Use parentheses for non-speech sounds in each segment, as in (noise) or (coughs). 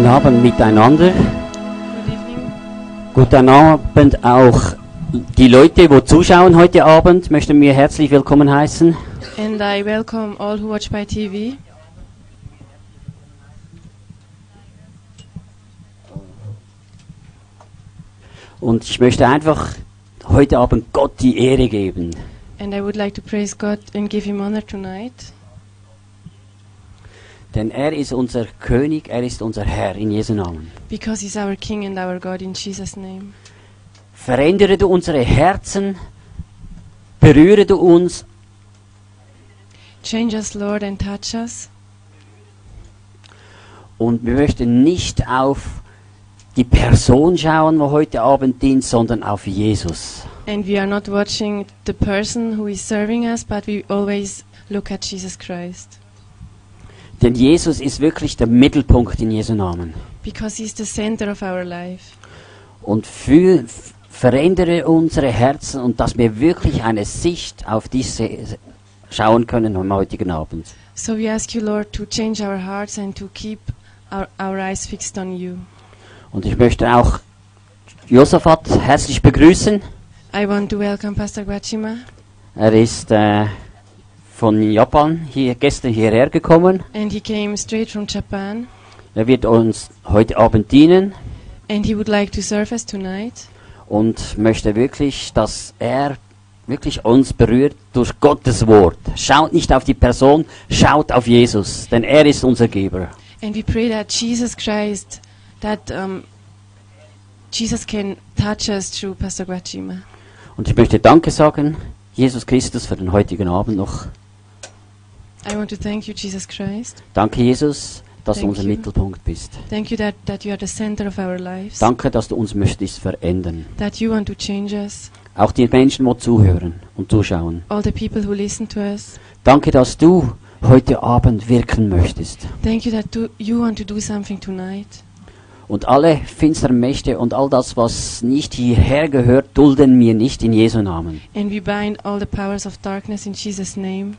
Guten Abend miteinander. Guten Abend auch die Leute, die zuschauen heute Abend, möchten wir herzlich willkommen heißen. And I welcome all who watch by TV. Und ich möchte einfach heute Abend Gott die Ehre geben. And I would like to praise God and give Him honor tonight. Denn er ist unser König, er ist unser Herr in Jesu Namen. Because He's our King and our God in Jesus' name. Verändere du unsere Herzen, berühre du uns Change us, Lord, and touch us. und wir möchten nicht auf die Person schauen, wo heute Abend dient, sondern auf Jesus. And we are not watching the person who is serving us, but we always look at Jesus Christ. Denn Jesus ist wirklich der Mittelpunkt in Jesu Namen. Because He's the center of our life. Und für, verändere unsere Herzen und dass wir wirklich eine Sicht auf diese schauen können am heutigen Abend. So we ask you, Lord, to change our hearts and to keep our, our eyes fixed on you. Und ich möchte auch Josaphat herzlich begrüßen. I want to welcome Pastor Guachima. Er ist äh, von Japan hier gestern hierher gekommen. And he came straight from Japan. Er wird uns heute Abend dienen And he would like to serve us tonight. und möchte wirklich, dass er wirklich uns berührt durch Gottes Wort. Schaut nicht auf die Person, schaut auf Jesus, denn er ist unser Geber. And we pray that Jesus Christ, that um, Jesus can touch us through Pastor Guachima. Und ich möchte Danke sagen, Jesus Christus, für den heutigen Abend noch. I want to thank you, Jesus Christ. Danke, Jesus, dass du Thank unser you. Mittelpunkt bist. Thank you that, that you are the center of our lives. Danke, dass du uns möchtest verändern. That you want to change us. Auch die Menschen, die zuhören und zuschauen. All the people who listen to us. Danke, dass du heute Abend wirken möchtest. Thank you that you want to do something tonight. Und alle finsteren Mächte und all das, was nicht hierher gehört, dulden wir nicht in Jesu Namen. And we bind all the powers of darkness in Jesus' name.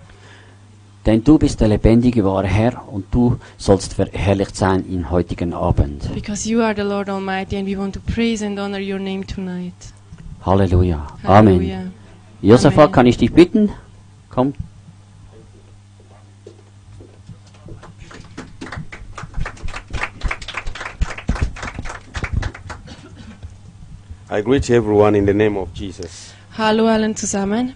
Denn du bist der lebendige, wahre Herr und du sollst verherrlicht sein im heutigen Abend. Because you are the Lord Almighty and we want to praise and honor your name tonight. Halleluja. Amen. Hallelujah. Josaphat, Amen. kann ich dich bitten? Komm. I greet everyone in the name of Jesus. Hallo allen zusammen.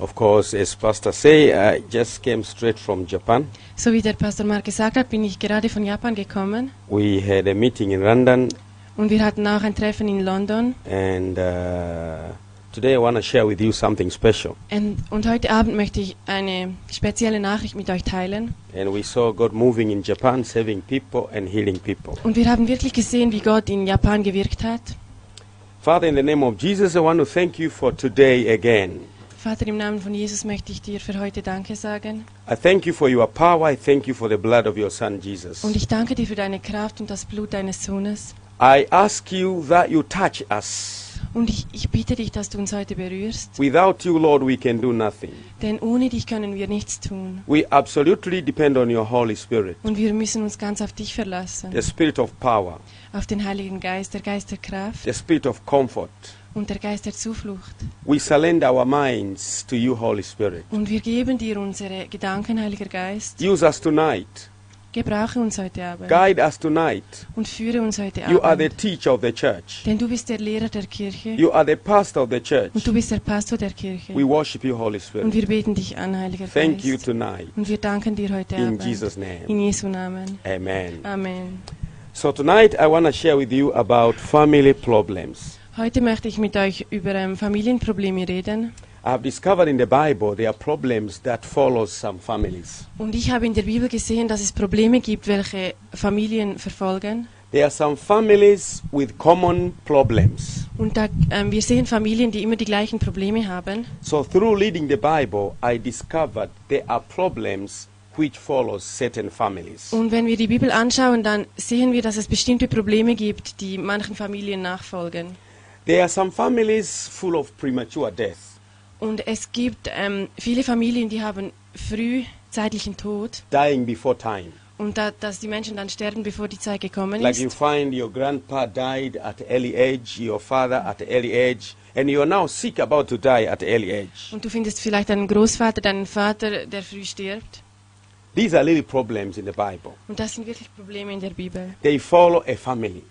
Of course, as Pastor say, I just came straight from Japan. So wie der Pastor Mark gesagt hat, bin ich gerade von Japan gekommen We had a meeting in London, und wir hatten auch ein Treffen in London. and uh, today I want to share with you something special. Und, und heute Abend möchte ich eine spezielle Nachricht mit euch teilen. And we saw God moving in Japan, saving people and healing people. Und wir haben wirklich gesehen, wie Gott in Japan gewirkt hat. Father, in the name of Jesus, I want to thank you for today again. Vater, im Namen von Jesus möchte ich dir für heute Danke sagen. I thank you for your power. I thank you for the blood of your Son, Jesus. Und ich danke dir für deine Kraft und das Blut deines Sohnes. I ask you that you touch us. Und ich, ich bitte dich, dass du uns heute berührst. Without you, Lord, we can do nothing. Denn ohne dich können wir nichts tun. We absolutely depend on your Holy Spirit, Und wir müssen uns ganz auf dich verlassen. the Spirit of power, Auf den Heiligen Geist, der Geist der Kraft the Spirit of comfort. Und der Geist der Zuflucht. We surrender our minds to you, Holy Spirit. Und wir geben dir unsere Gedanken, Heiliger Geist. Use us tonight. Gebrauche uns heute Abend Guide us tonight. und führe uns heute You are the Abend. teacher of the church. Denn du bist der Lehrer der Kirche You are the pastor of the church. und du bist der Pastor der Kirche. We worship you, Holy Und Spirit. wir beten dich an, Heiliger Thank you Geist. tonight. Und wir danken dir heute In Abend. Jesus' name. In Jesu Namen. Amen. Amen. So tonight I want to share with you about family problems. Heute möchte ich mit euch über ähm, Familienprobleme reden. I have discovered in the Bible there are problems that follow some families. Und ich habe in der Bibel gesehen, dass es Probleme gibt, welche Familien verfolgen. There are some families with common problems. Und da, ähm, wir sehen Familien, die immer die gleichen Probleme haben. So through reading the Bible, I discovered there are problems which follow certain families. Und wenn wir die Bibel anschauen, dann sehen wir, dass es bestimmte Probleme gibt, die manchen Familien nachfolgen. There are some families full of premature death. Und es gibt ähm, viele Familien, die haben frühzeitlichen Tod dying before time. Und da, dass die Menschen dann sterben, bevor die Zeit gekommen Like you ist. find your grandpa died at early age, your father at early age, and you are now sick about to die at early age. Und du findest vielleicht einen Großvater, deinen Vater, der früh stirbt. These are really problems in the Bible. Und das sind wirklich Probleme in der Bibel. They follow a family.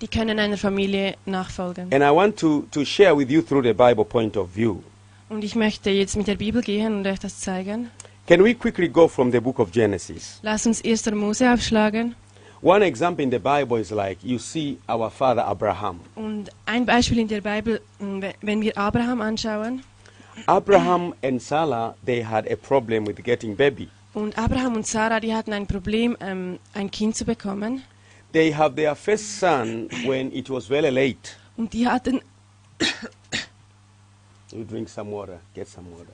Die können einer Familie nachfolgen. And I want to, to share with you through the Bible point of view. Und ich möchte jetzt mit der Bibel gehen und euch das zeigen. Can we quickly go from the book of Genesis? Lass uns 1. Mose aufschlagen. One example in the Bible is like you see our father Abraham. Und ein Beispiel in der Bibel, mh, wenn wir Abraham anschauen. Abraham and Sarah, they had a problem with getting baby. Und Abraham und Sarah, die hatten ein Problem, ähm, ein Kind zu bekommen. They have their first son when it was very late. Und die hatten, You drink some water, get some water.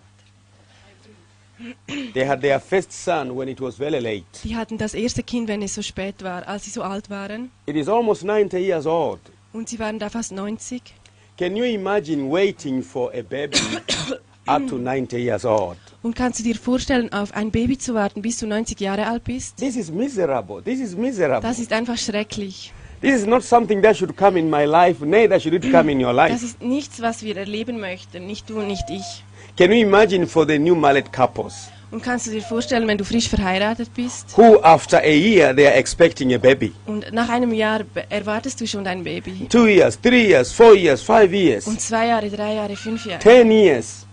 They had their first son when it was very late. die hatten das erste Kind, wenn es so spät war, als sie so alt waren. It is almost 90 years old. Und sie waren da fast 90. Can you imagine waiting for a baby up to 90 years old? Und kannst du dir vorstellen, auf ein Baby zu warten, bis du 90 Jahre alt bist? This is miserable. This is miserable. Das ist einfach schrecklich. This is not something that should come in my life, neither should it come in your Das life. ist nichts, was wir erleben möchten, nicht du nicht ich. Can you imagine for the new married couples Und kannst du dir vorstellen, wenn du frisch verheiratet bist who, after a year, they are expecting a baby? und nach einem Jahr erwartest du schon dein Baby? Two years, three years, four years, five years, Und zwei Jahre, drei Jahre, fünf Jahre. ten years.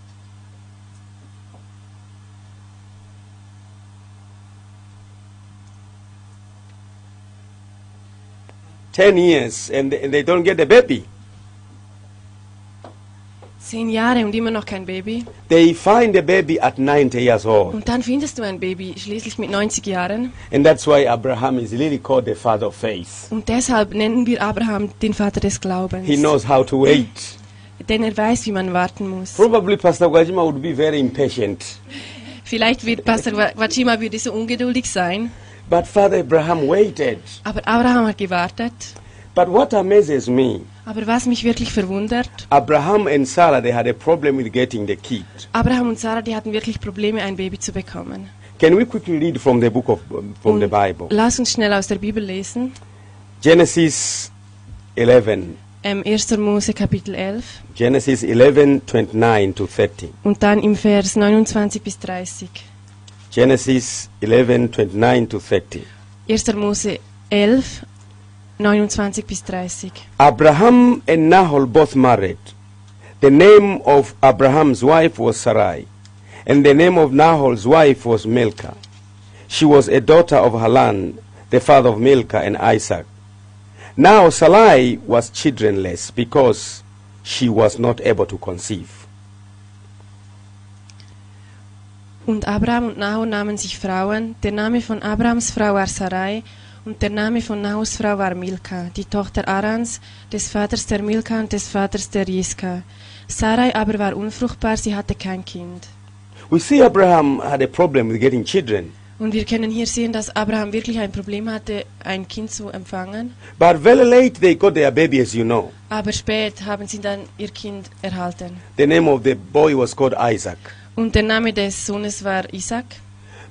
Ten years, and they, and they don't get a baby. Zehn Jahre und immer noch kein Baby. They find a baby at 90 years old. Und dann findest du ein Baby, schließlich mit 90 Jahren. And that's why Abraham is really called the father of faith. Und deshalb nennen wir Abraham den Vater des Glaubens. He knows how to wait. Denn er weiß, wie man warten muss. Probably Pastor Gwajima would be very impatient. Vielleicht wird Pastor Wa- Wajima würde so ungeduldig sein. But Father Abraham waited. Aber Abraham hat gewartet. But what amazes me, Aber was mich wirklich verwundert, Abraham and Sarah, they had a problem with getting the kid. Abraham und Sarah, die hatten wirklich Probleme, ein Baby zu bekommen. Can we quickly read from the book of, from the Und Bible? Lass uns schnell aus der Bibel lesen. Genesis 11. Ähm, 1. Mose Kapitel 11 Genesis 11, 29 to 30. und dann im Vers 29 bis 30. Genesis 11, 29 to 30. 1. Mose 11, 29 bis 30. Abraham and Nahor both married. The name of Abraham's wife was Sarai, and the name of Nahor's wife was Milcah. She was a daughter of Halan, the father of Milcah and Isaac. Now Sarai was childrenless because she was not able to conceive. Und Abraham und Nahor nahmen sich Frauen. Der Name von Abrahams Frau war Sarai und der Name von Nahors Frau war Milka, die Tochter Arans, des Vaters der Milka und des Vaters der Jiska. Sarai aber war unfruchtbar, sie hatte kein Kind. We see Abraham had a problem with getting children, Und wir können hier sehen, dass Abraham wirklich ein Problem hatte, ein Kind zu empfangen. but very late they got their baby, as you know. Aber spät haben sie dann ihr Kind erhalten. The name of the boy was called Isaac. Und der Name des Sohnes war Isaac.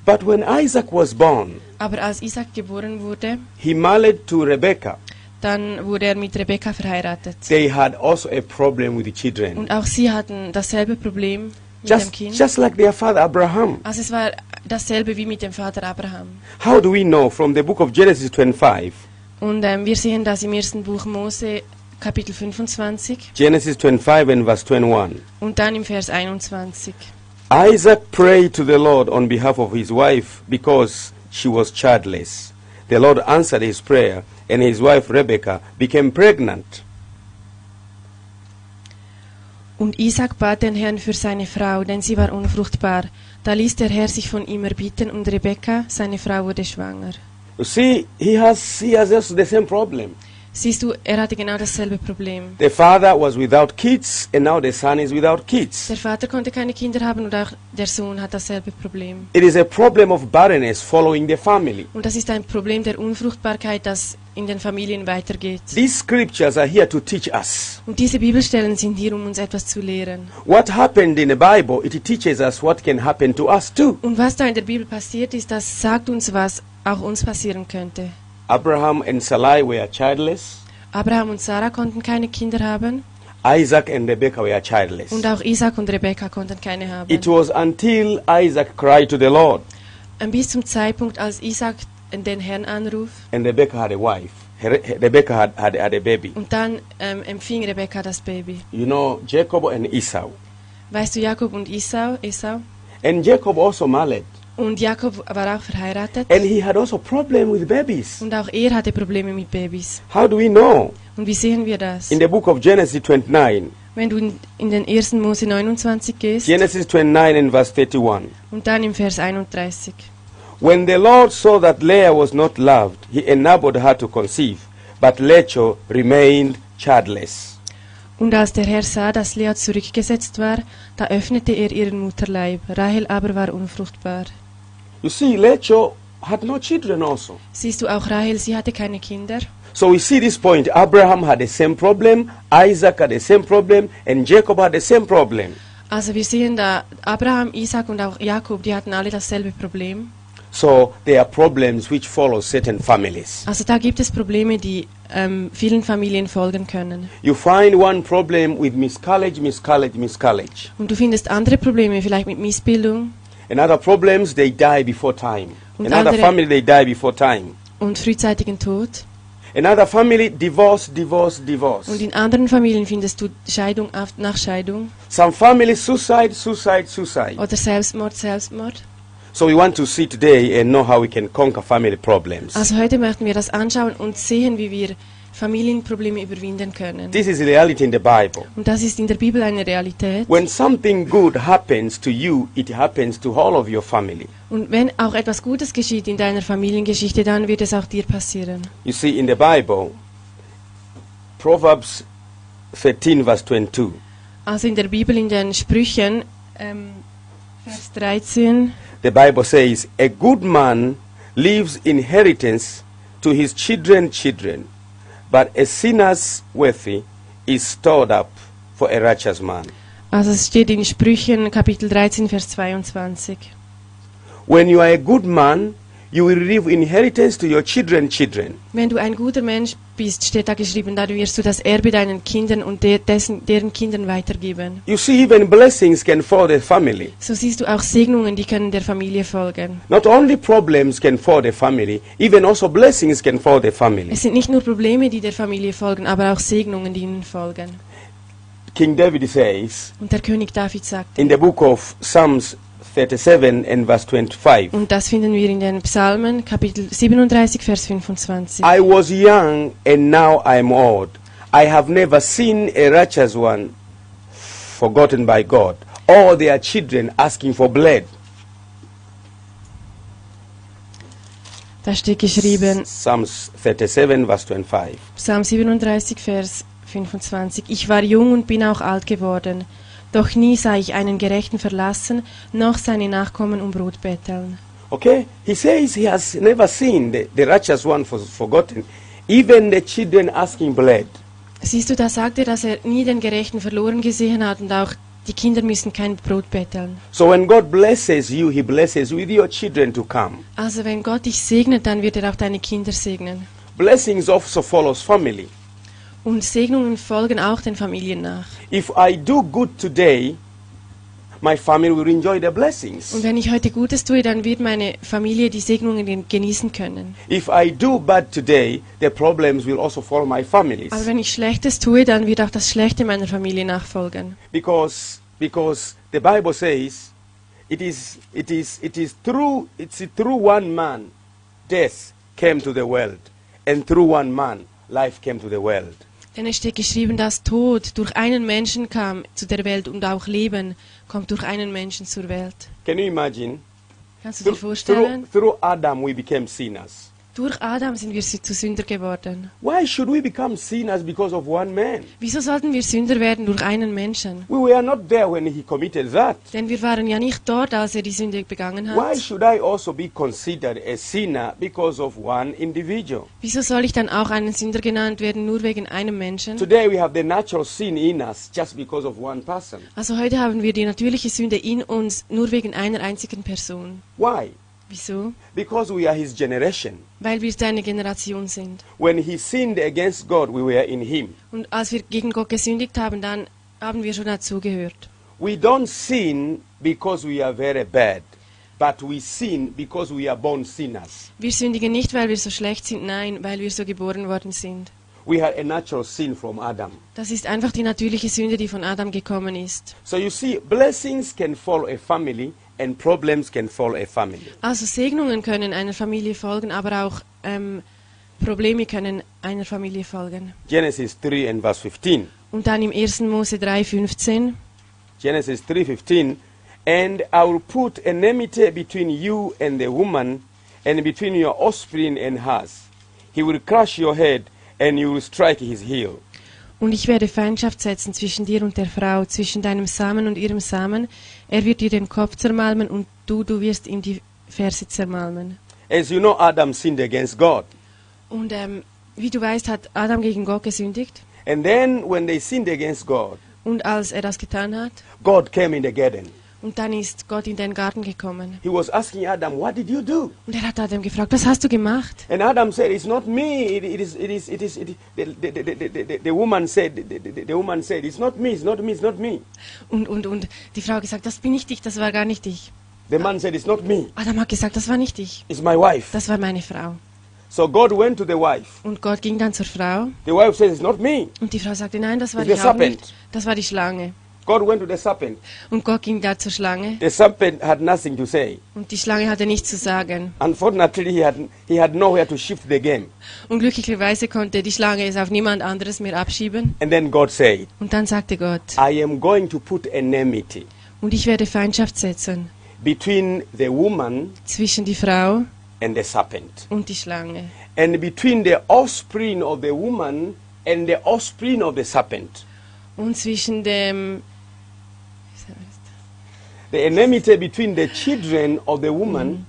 But when Isaac was born, Aber als Isaac geboren wurde, he married to Rebekah. dann wurde er mit Rebekka verheiratet. They had also a problem with the children. Und auch sie hatten dasselbe Problem mit dem Just, Kind. just like their father Abraham. Also es war dasselbe wie mit dem Vater Abraham. How do we know? From the book of Genesis 25. Und ähm, wir sehen das im ersten Buch Mose, Kapitel 25 Genesis 25 and verse 21. und dann im Vers 21. Isaac prayed to the Lord on behalf of his wife because she was childless. The Lord answered his prayer, and his wife Rebekah became pregnant. Und Isaac bat den Herrn für seine Frau, denn sie war unfruchtbar. Da ließ der Herr sich von ihm erbitten und Rebekka, seine Frau, wurde schwanger. You see, he has, he has also the same problem. Siehst du, er hatte genau dasselbe Problem. The father was without kids, and now the son is without kids. Der Vater konnte keine Kinder haben und auch der Sohn hat dasselbe Problem. It is a problem of barrenness following the family. Und das ist ein Problem der Unfruchtbarkeit, das in den Familien weitergeht. These scriptures are here to teach us. Und diese Bibelstellen sind hier, um uns etwas zu lehren. What happened in the Bible, it teaches us what can happen to us too. Und was da in der Bibel passiert ist, das sagt uns, was auch uns passieren könnte. Abraham and Sarai were childless. Abraham und Sarah konnten keine Kinder haben Isaac and Rebekah were childless. und auch Isaac und Rebekka konnten keine haben. It was until Isaac cried to the Lord Ähm, Bis zum Zeitpunkt, als Isaac den Herrn anruf and Rebekah had a wife. Re- Rebekah had, had, had a baby. und dann ähm, empfing Rebekka das Baby. You know, Jacob and Esau. Weißt du, Jakob und Esau, Esau? And Jacob also married. Und Jakob war auch verheiratet And he had also problem with babies. und auch er hatte Probleme mit Babys. How do we know? Und wie sehen wir das? In the book of Genesis 29, Wenn du in, den 1. Mose 29 gehst Genesis 29 and verse 31. und dann im Vers 31. When the Lord saw that Leah was not loved, he enabled her to conceive, but Rachel remained childless. Und als der Herr sah, dass Lea zurückgesetzt war, da öffnete er ihren Mutterleib. Rahel aber war unfruchtbar. You see, Rachel had no children also. Siehst du auch Rahel, sie hatte keine Kinder. So we see this point. Abraham had the same problem, Isaac had the same problem, and Jacob had the same problem. Also wir sehen da Abraham, Isaac und auch Jakob, die hatten alle dasselbe Problem. So there are problems which follow certain families. Also da gibt es Probleme, die ähm, vielen Familien folgen können. You find one problem with miscarriage, miscarriage, miscarriage. Und du findest andere Probleme, vielleicht mit Missbildung And other problems, they die before time. Und andere- family, they die before time. und frühzeitigen Tod. Another family, divorce, divorce, divorce. Und in anderen Familien findest du Scheidung nach Scheidung Some families, suicide, suicide, suicide. oder Selbstmord, Selbstmord. So we want to see today and know how we can conquer family problems. Also heute möchten wir das anschauen und sehen, wie wir Familienprobleme überwinden können. This is reality in the Bible. Und das ist in der Bibel eine Realität. When something good happens to you, it happens to all of your family. Und wenn auch etwas Gutes geschieht in deiner Familiengeschichte, dann wird es auch dir passieren. You see, in the Bible, Proverbs 13, verse 22, Also in der Bibel, in den Sprüchen, ähm, Vers 13, the Bible says, A good man leaves inheritance to his children, children, but a sinner's wealthy is stored up for a righteous man. also es steht in Sprüchen Kapitel 13, Vers 22. When you are a good man, you will leave inheritance to your children, children. Wenn du ein guter Mensch bist, steht da geschrieben, da wirst du das Erbe deinen Kindern und de dessen, deren Kindern weitergeben. You see, even blessings can follow the family. So siehst du auch Segnungen, die können der Familie folgen. Not only problems can follow the family, even also blessings can follow the family. Es sind nicht nur Probleme, die der Familie folgen, aber auch Segnungen, die ihnen folgen. King David says Und der König David sagt, in the book of Psalms 37 and verse 25, und das finden wir in den Psalmen, Kapitel 37, Vers 25. I was young and now I am old. I have never seen a righteous one forgotten by God, or their children asking for bread. Da steht geschrieben, Psalms 37 verse 25. Psalm 37, Vers 25. Ich war jung und bin auch alt geworden, doch nie sah ich einen Gerechten verlassen, noch seine Nachkommen um Brot betteln. Okay? He says he has never seen the, the righteous one for, forgotten, even the children asking bread. Siehst du, da sagt er, dass er nie den Gerechten verloren gesehen hat und auch die Kinder müssen kein Brot betteln. So when God blesses you, He blesses with your children to come. Also wenn Gott dich segnet, dann wird er auch deine Kinder segnen. Blessings also follows family. Und Segnungen folgen auch den Familien nach. If I do good today, my family will enjoy the blessings. Und wenn ich heute Gutes tue, dann wird meine Familie die Segnungen gen- genießen können. If I do bad today, the problems will also follow my families. Aber wenn ich Schlechtes tue, dann wird auch das Schlechte meiner Familie nachfolgen. Because because the Bible says it is it is it is through it's through one man death came to the world and through one man life came to the world. Denn es steht geschrieben, dass Tod durch einen Menschen kam zu der Welt und auch Leben kommt durch einen Menschen zur Welt. Can you imagine? Kannst du dir vorstellen? through, through Adam we became sinners. Durch Adam sind wir zu Sünder geworden. Why should we become sinners because of one man? Wieso sollten wir Sünder werden durch einen Menschen? We were not there when he committed that. Denn wir waren ja nicht dort, als er die Sünde begangen Why hat. should I also be considered a sinner because of one individual? Wieso soll ich dann auch einen Sünder genannt werden, nur wegen einem Menschen? Today we have the natural sin in us just because of one person. Also heute haben wir die natürliche Sünde in uns, nur wegen einer einzigen Person. Why? Wieso? Because we are his generation. Weil wir seine Generation sind. When he sinned against God, we were in him. Und als wir gegen Gott gesündigt haben, dann haben wir schon dazugehört. We don't sin because we are very bad, but we sin because we are born sinners. Wir sündigen nicht, weil wir so schlecht sind, nein, weil wir so geboren worden sind. We had a natural sin from Adam. Das ist einfach die natürliche Sünde, die von Adam gekommen ist. So you see, blessings can follow a family and problems can follow a family. Also Segnungen können einer Familie folgen, aber auch ähm, Probleme können einer Familie folgen. Genesis 3 and verse 15. Und dann im 1. Mose 3,15. Genesis 3:15 and I will put enmity between you and the woman and between your offspring and hers he will crush your head and you will strike his heel Und ich werde Feindschaft setzen zwischen dir und der Frau, zwischen deinem Samen und ihrem Samen. Er wird dir den Kopf zermalmen und du, du wirst ihm die Ferse zermalmen. as you know Adam sinned against God Und ähm, wie du weißt, hat Adam gegen Gott gesündigt. and then when they sinned against God Und als er das getan hat, God came in the garden und dann ist Gott in den Garten gekommen. he was asking Adam what did you do Und er hat Adam gefragt, was hast du gemacht? and Adam said it's not me it, it is it is it is it, the, the, the, the, the, the woman said the, the, the woman said it's not me it's not me it's not me Und, und, und die Frau gesagt, das bin nicht ich, das war gar nicht ich. the man said it's not me Adam hat gesagt, das war nicht ich, it's my wife das war meine Frau. So God went to the wife. Und Gott ging dann zur Frau The wife says, It's not me. und die Frau sagte, nein, das war It's serpent. nicht, das war die Schlange. God went to the serpent. Und Gott ging da zur Schlange The serpent had nothing to say. und die Schlange hatte nichts zu sagen. Unfortunately, he had, he had nowhere to shift the game. Und glücklicherweise konnte die Schlange es auf niemand anderes mehr abschieben. And then God said, Und dann sagte Gott, I am going to put enmity und ich werde Feindschaft setzen between the woman zwischen die Frau and the serpent, und die Schlange. and between the offspring of the woman and the offspring of the serpent. Und zwischen dem, The enmity between the children of the woman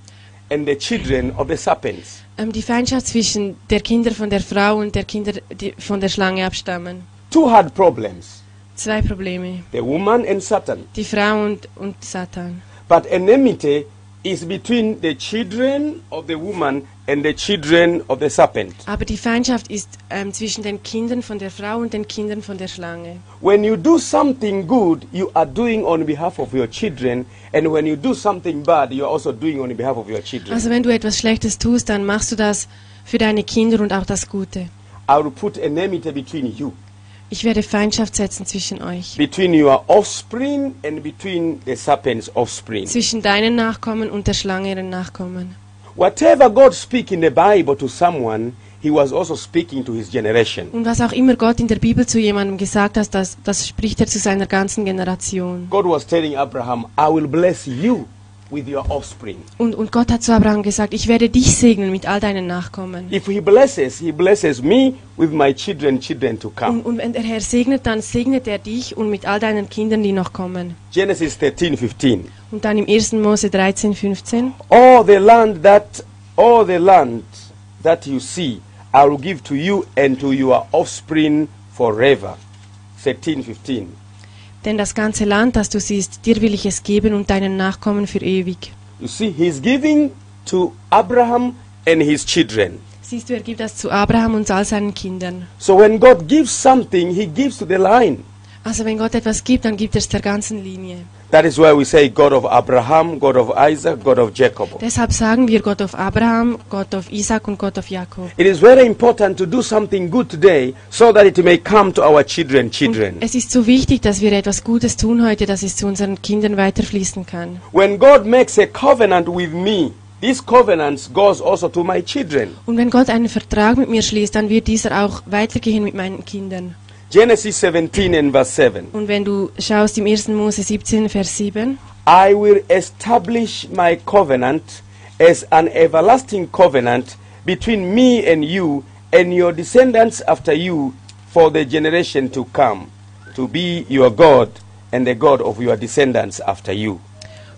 and the children of the serpents. ähm, die Feindschaft zwischen der Kinder von der Frau und der Kinder, die von der Schlange abstammen. Two had problems Zwei Probleme. the woman and Satan. Die Frau und, und Satan. But enmity is between the children of the woman and the children of the serpent. Aber die Feindschaft ist ähm, zwischen den Kindern von der Frau und den Kindern von der Schlange. When you do something good, you are doing on behalf of your children, and when you do something bad, you are also doing on behalf of your children. Also wenn du etwas Schlechtes tust, dann machst du das für deine Kinder und auch das Gute. I will put enmity between you, Ich werde Feindschaft setzen zwischen euch. between your offspring and between the serpent's offspring. Zwischen deinen Nachkommen und der Schlange ihren Nachkommen. Whatever God speak in the Bible to someone, he was also speaking to his generation. Und was auch immer Gott in der Bibel zu jemandem gesagt hat, das, das spricht er zu seiner ganzen Generation. God was telling Abraham, I will bless you. Und, und Gott hat zu Abraham gesagt, ich werde dich segnen mit all deinen Nachkommen. If he blesses, he blesses me with my children, children to come. Und, und wenn der Herr segnet, dann segnet er dich und mit all deinen Kindern, die noch kommen. Genesis 13, 15. Und dann im 1. Mose 13, 15. All the land that all the land that you see, I will give to you and to your offspring forever. 13, 15. Denn das ganze Land, das du siehst, dir will ich es geben und deinen Nachkommen für ewig. You see, he's giving to Abraham and his children. Siehst du, er gibt das zu Abraham und all seinen Kindern. So when God gives something, he gives to the line. Also wenn Gott etwas gibt, dann gibt er es der ganzen Linie. That is why we say God of Abraham, God of Isaac, God of Jacob. Deshalb sagen wir Gott auf Abraham, Gott auf Isaac und Gott auf Jakob. It is very important to do something good today so that it may come to our children, Und children. es ist so wichtig, dass wir etwas Gutes tun heute, dass es zu unseren Kindern weiterfließen kann. When God makes a covenant with me, this covenant goes also to my children. Und wenn Gott einen Vertrag mit mir schließt, dann wird dieser auch weitergehen mit meinen Kindern. Genesis 17 and verse 7. Und wenn du schaust im 1. Mose 17, Vers 7, I will establish my covenant as an everlasting covenant between me and you and your descendants after you for the generation to come, to be your God and the God of your descendants after you.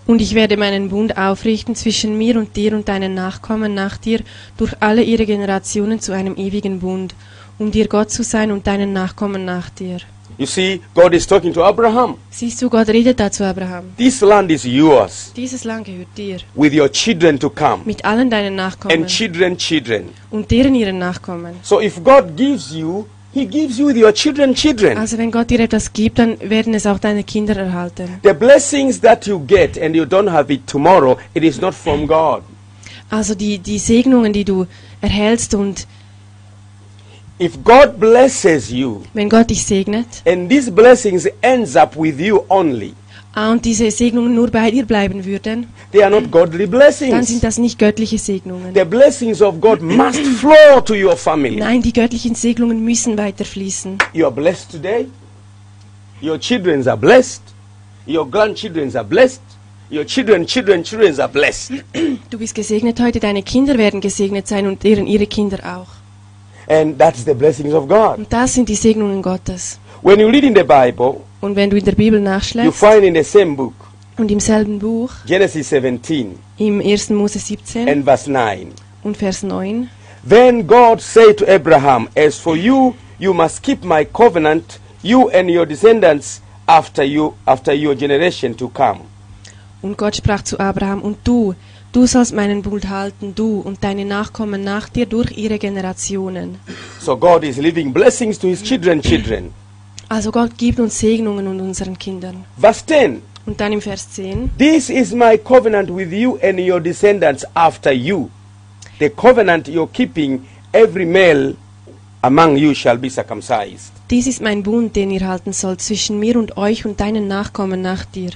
Und ich werde meinen Bund aufrichten zwischen mir und dir und deinen Nachkommen nach dir durch alle ihre Generationen zu einem ewigen Bund, um dir Gott zu sein und deinen Nachkommen nach dir. You see, God is talking to Abraham. Siehst du, Gott redet da zu Abraham. This land is yours, Dieses Land gehört dir, with your children to come, mit allen deinen Nachkommen and children, children. und deren ihren Nachkommen. So if God gives you, He gives you with your children, children. Also wenn Gott dir etwas gibt, dann werden es auch deine Kinder erhalten. The blessings that you get and you don't have it tomorrow, it is not from God. Also die, die Segnungen, die du erhältst und If God blesses you wenn Gott dich segnet and these blessings ends up with you only, und diese Segnungen nur bei dir bleiben würden, they are not godly dann blessings. sind das nicht göttliche Segnungen. The blessings of God must flow to your family. Nein, die göttlichen Segnungen müssen weiterfließen. You are blessed today. Your children are blessed. Your grandchildren are blessed. Your children, children, children are blessed. Du bist gesegnet heute, deine Kinder werden gesegnet sein und deren ihre Kinder auch. And that's the blessings of God. Und das sind die Segnungen Gottes. When you read in the Bible, Und wenn du in der Bibel you nachschlägst find in the same book, und im selben Buch, Genesis 17 im 1. Mose 17 and verse 9. und Vers 9, Then God said to Abraham, As for you, you must keep my covenant, you and your descendants after you, after your generation to come. und Gott sprach zu Abraham, und du, du sollst meinen Bund halten, du und deine Nachkommen nach dir durch ihre Generationen. So God is leaving blessings to his children, children. Also Gott gibt uns Segnungen und unseren Kindern. Verse 10. Und dann im Vers 10, This is my covenant with you and your descendants after you. The covenant you're keeping, every male among you shall be circumcised. dies ist mein Bund, den ihr halten sollt zwischen mir und euch und deinen Nachkommen nach dir.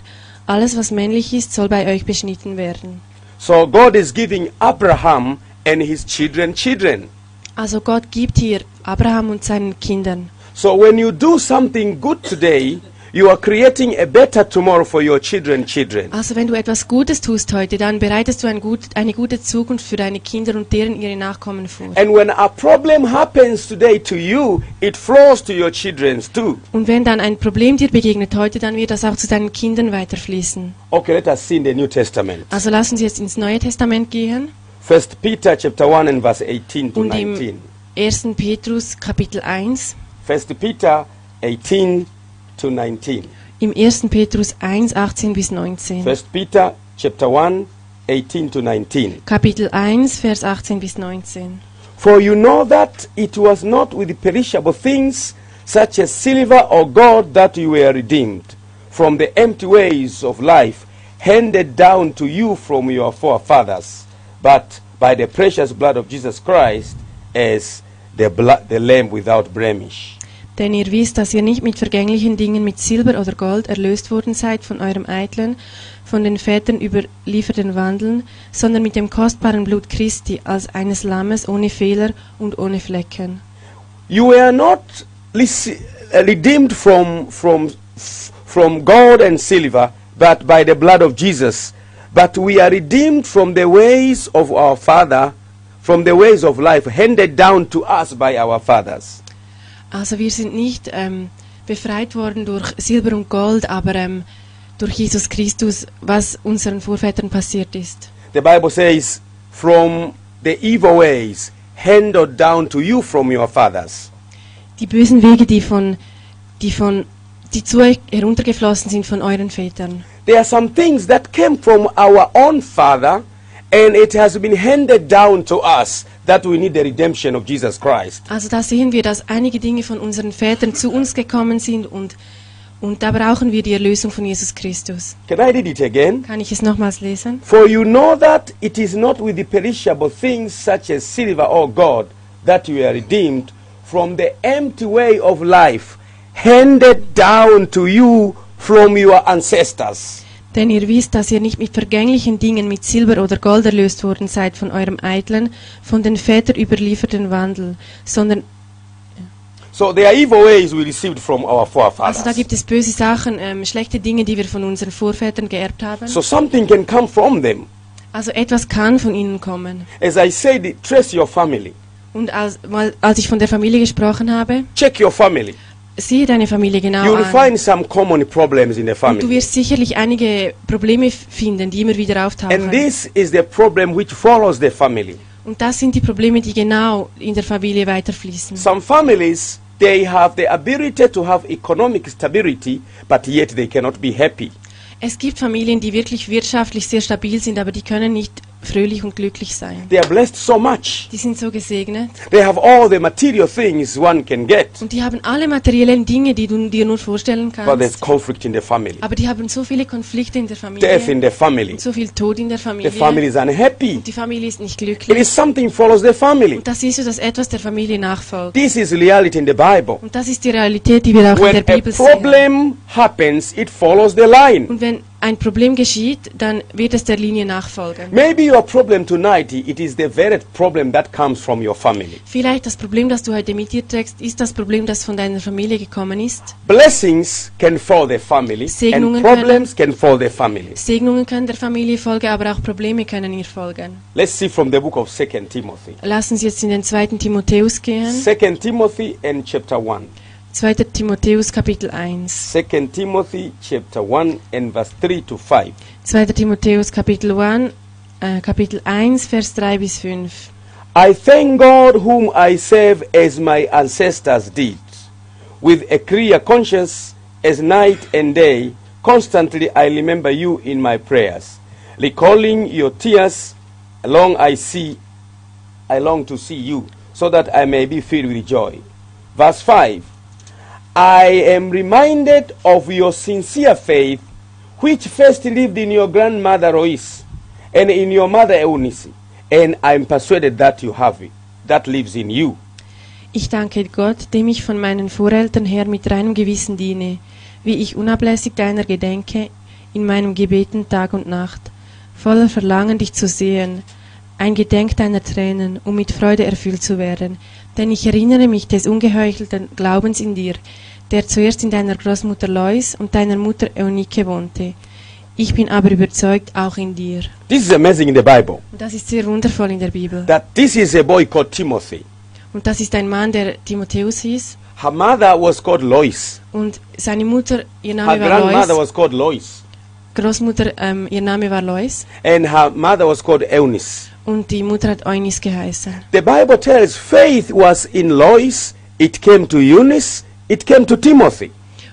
Alles, was männlich ist, soll bei euch beschnitten werden. So God is giving Abraham and his children children. Also Gott gibt hier Abraham und seinen Kindern. So when you do something good today, you are creating a better tomorrow for your children children. Also wenn du etwas Gutes tust heute, dann bereitest du ein gut, eine gute Zukunft für deine Kinder und deren ihre Nachkommen vor. And when a problem happens today to you, it flows to your children too. Und wenn dann ein Problem dir begegnet heute, dann wird das auch zu deinen Kindern weiterfließen. Okay, let us see in the New Testament. Also lassen Sie jetzt ins Neue Testament gehen First Peter chapter 1 and verse 18 to und 19. im 1. Petrus Kapitel 1, First Peter 18 to 19. im 1. Petrus 1, 18 bis 19. First Peter chapter 1, 18 to 19. Kapitel 1, Vers 18 bis 19. For you know that it was not with perishable things such as silver or gold that you were redeemed from the empty ways of life handed down to you from your forefathers, but by the precious blood of Jesus Christ as the, blood, the lamb without blemish. Denn ihr wisst, dass ihr nicht mit vergänglichen Dingen, mit Silber oder Gold erlöst worden seid von eurem eitlen, von den Vätern überlieferten Wandeln, sondern mit dem kostbaren Blut Christi als eines Lammes ohne Fehler und ohne Flecken. You were not uh, redeemed from, from, from gold and silver, but by the blood of Jesus. But we are redeemed from the ways of our Father, from the ways of life handed down to us by our fathers. Also wir sind nicht ähm, befreit worden durch Silber und Gold, aber ähm, durch Jesus Christus, was unseren Vorvätern passiert ist. The Bible says, from the evil ways handed down to you from your fathers. Die bösen Wege, die von, die von, die zu euch heruntergeflossen sind von euren Vätern. There are some things that came from our own father, and it has been handed down to us that we need the redemption of Jesus Christ. Also da sehen wir, dass einige Dinge von unseren Vätern zu uns gekommen sind und, und da brauchen wir die Erlösung von Jesus Christus. Can I read it again? Kann ich es nochmals lesen? For you know that it is not with the perishable things such as silver or gold that you are redeemed from the empty way of life handed down to you from your ancestors. Denn ihr wisst, dass ihr nicht mit vergänglichen Dingen, mit Silber oder Gold erlöst worden seid von eurem eitlen, von den Vätern überlieferten Wandel, sondern, So there are evil ways we received from our also da forefathers. gibt es böse Sachen, ähm, schlechte Dinge, die wir von unseren Vorvätern geerbt haben. So something can come from them. Also etwas kann von ihnen kommen. As I said, trace your family. Und als, als ich von der Familie gesprochen habe, Check your family. Siehe deine Familie genau You will an. find some common problems in the Und du family. wirst sicherlich einige Probleme finden, die immer wieder And auftauchen. this is the problem which follows the family. Und das sind die Probleme, die genau in der Familie weiterfließen. Some families they have the ability to have economic stability, but yet they cannot be happy. Es gibt Familien, die wirklich wirtschaftlich sehr stabil sind, aber die können nicht fröhlich und glücklich sein. They are blessed so much. Die sind so gesegnet They have all the material things one can get, und die haben alle materiellen Dinge, die du dir nur vorstellen but there's kannst. conflict in the family, Aber die haben so viele Konflikte in der death in Familie, the family. so viel Tod in der The Familie. family is unhappy. Die Familie ist nicht It glücklich. is something follows the family. Und da siehst du, dass etwas der Familie nachfolgt. This is reality in the Bible. Und das ist die Realität, die wir auch in When der a Bibel sehen. problem happens, it follows the line. Und wenn ein Problem geschieht, dann wird es der Linie nachfolgen. Maybe your problem tonight, it is the very problem that comes from your family. Vielleicht das Problem, das du heute mit dir trägst, ist das Problem, das von deiner Familie gekommen ist. Blessings can follow the family, and Segnungen problems can follow the family. Segnungen können der Familie folgen, aber auch Probleme können ihr folgen. Let's see from the book of Second Timothy. Lass uns jetzt in den zweiten Timotheus gehen. Second Timothy and chapter 1. 2. Timotheus Kapitel 1. Second Timothy chapter 1 and verse 3 to 5. 2. Timotheus Kapitel 1, äh, Kapitel 1, Vers 3 bis 5. I thank God whom I serve as my ancestors did, with a clear conscience as night and day. Constantly I remember you in my prayers, recalling your tears. Long I see, I long to see you, so that I may be filled with joy. Verse 5 I am reminded of your sincere faith, which first lived in your grandmother Lois and in your mother Eunice, and I am persuaded that you have it, that lives in you. Ich danke Gott, dem ich von meinen Voreltern her mit reinem Gewissen diene, wie ich unablässig deiner gedenke, in meinem Gebeten Tag und Nacht, voller Verlangen, dich zu sehen, ein Gedenk deiner Tränen, um mit Freude erfüllt zu werden, denn ich erinnere mich des ungeheuchelten Glaubens in dir, der zuerst in deiner Großmutter Lois und deiner Mutter Eunike wohnte. Ich bin aber überzeugt, auch in dir. This is amazing in the Bible. Und das ist sehr wundervoll in der Bibel. That this is a boy called Timothy. Und das ist ein Mann, der Timotheus hieß. Her mother was called Lois. Und seine Mutter, ihr Her Name war grandmother Lois. was called Lois. Großmutter, ähm, ihr Name war Lois. And her mother was called Eunice. Und die Mutter hat Eunice geheißen. The Bible tells faith was in Lois, it came to Eunice, it came to Timothy.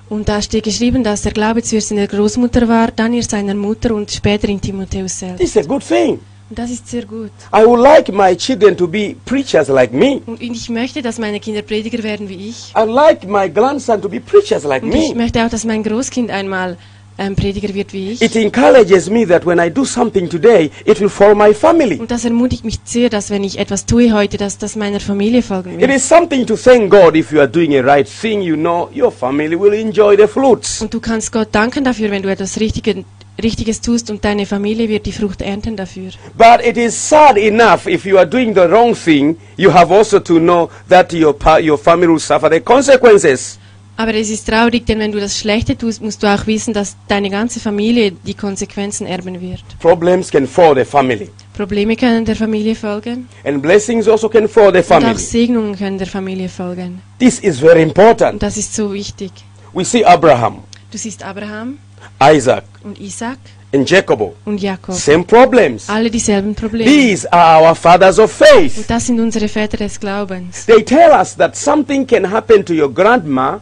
Und da steht geschrieben, dass der Glaube zuerst in der Großmutter war, dann in seiner Mutter und später in Timotheus selbst. This is a good thing. Und das ist sehr gut. I would like my children to be preachers like me. Und ich möchte, dass meine Kinder Prediger werden wie ich. I'd like my grandson to be preachers like Und ich möchte auch, dass mein Großkind einmal ähm, Prediger wird wie ich. It encourages me that when I do something today, it will follow my family. Und das ermutigt mich sehr, dass wenn ich etwas tue heute, dass das meiner Familie folgen It wird. is something to thank God if you are doing a right thing, you know your family will enjoy the fruits. Und du kannst Gott danken dafür, wenn du etwas Richtige, Richtiges tust und deine Familie wird die Frucht ernten dafür. But it is sad enough if you are doing the wrong thing, you have also to know that your, your family will suffer the consequences. Aber es ist traurig, denn wenn du das Schlechte tust, musst du auch wissen, dass deine ganze Familie die Konsequenzen erben wird. Problems can fall the family, Probleme können der Familie folgen and blessings also can fall the und family. auch Segnungen können der Familie folgen. This is very Und important. das ist so wichtig. We see Abraham, Du siehst Abraham Isaac, und Isaac and Jacob. und Jakob. Same problems. Alle dieselben Probleme. These are our fathers of faith. Und das sind unsere Väter des Glaubens. They tell us that something can happen to your grandma,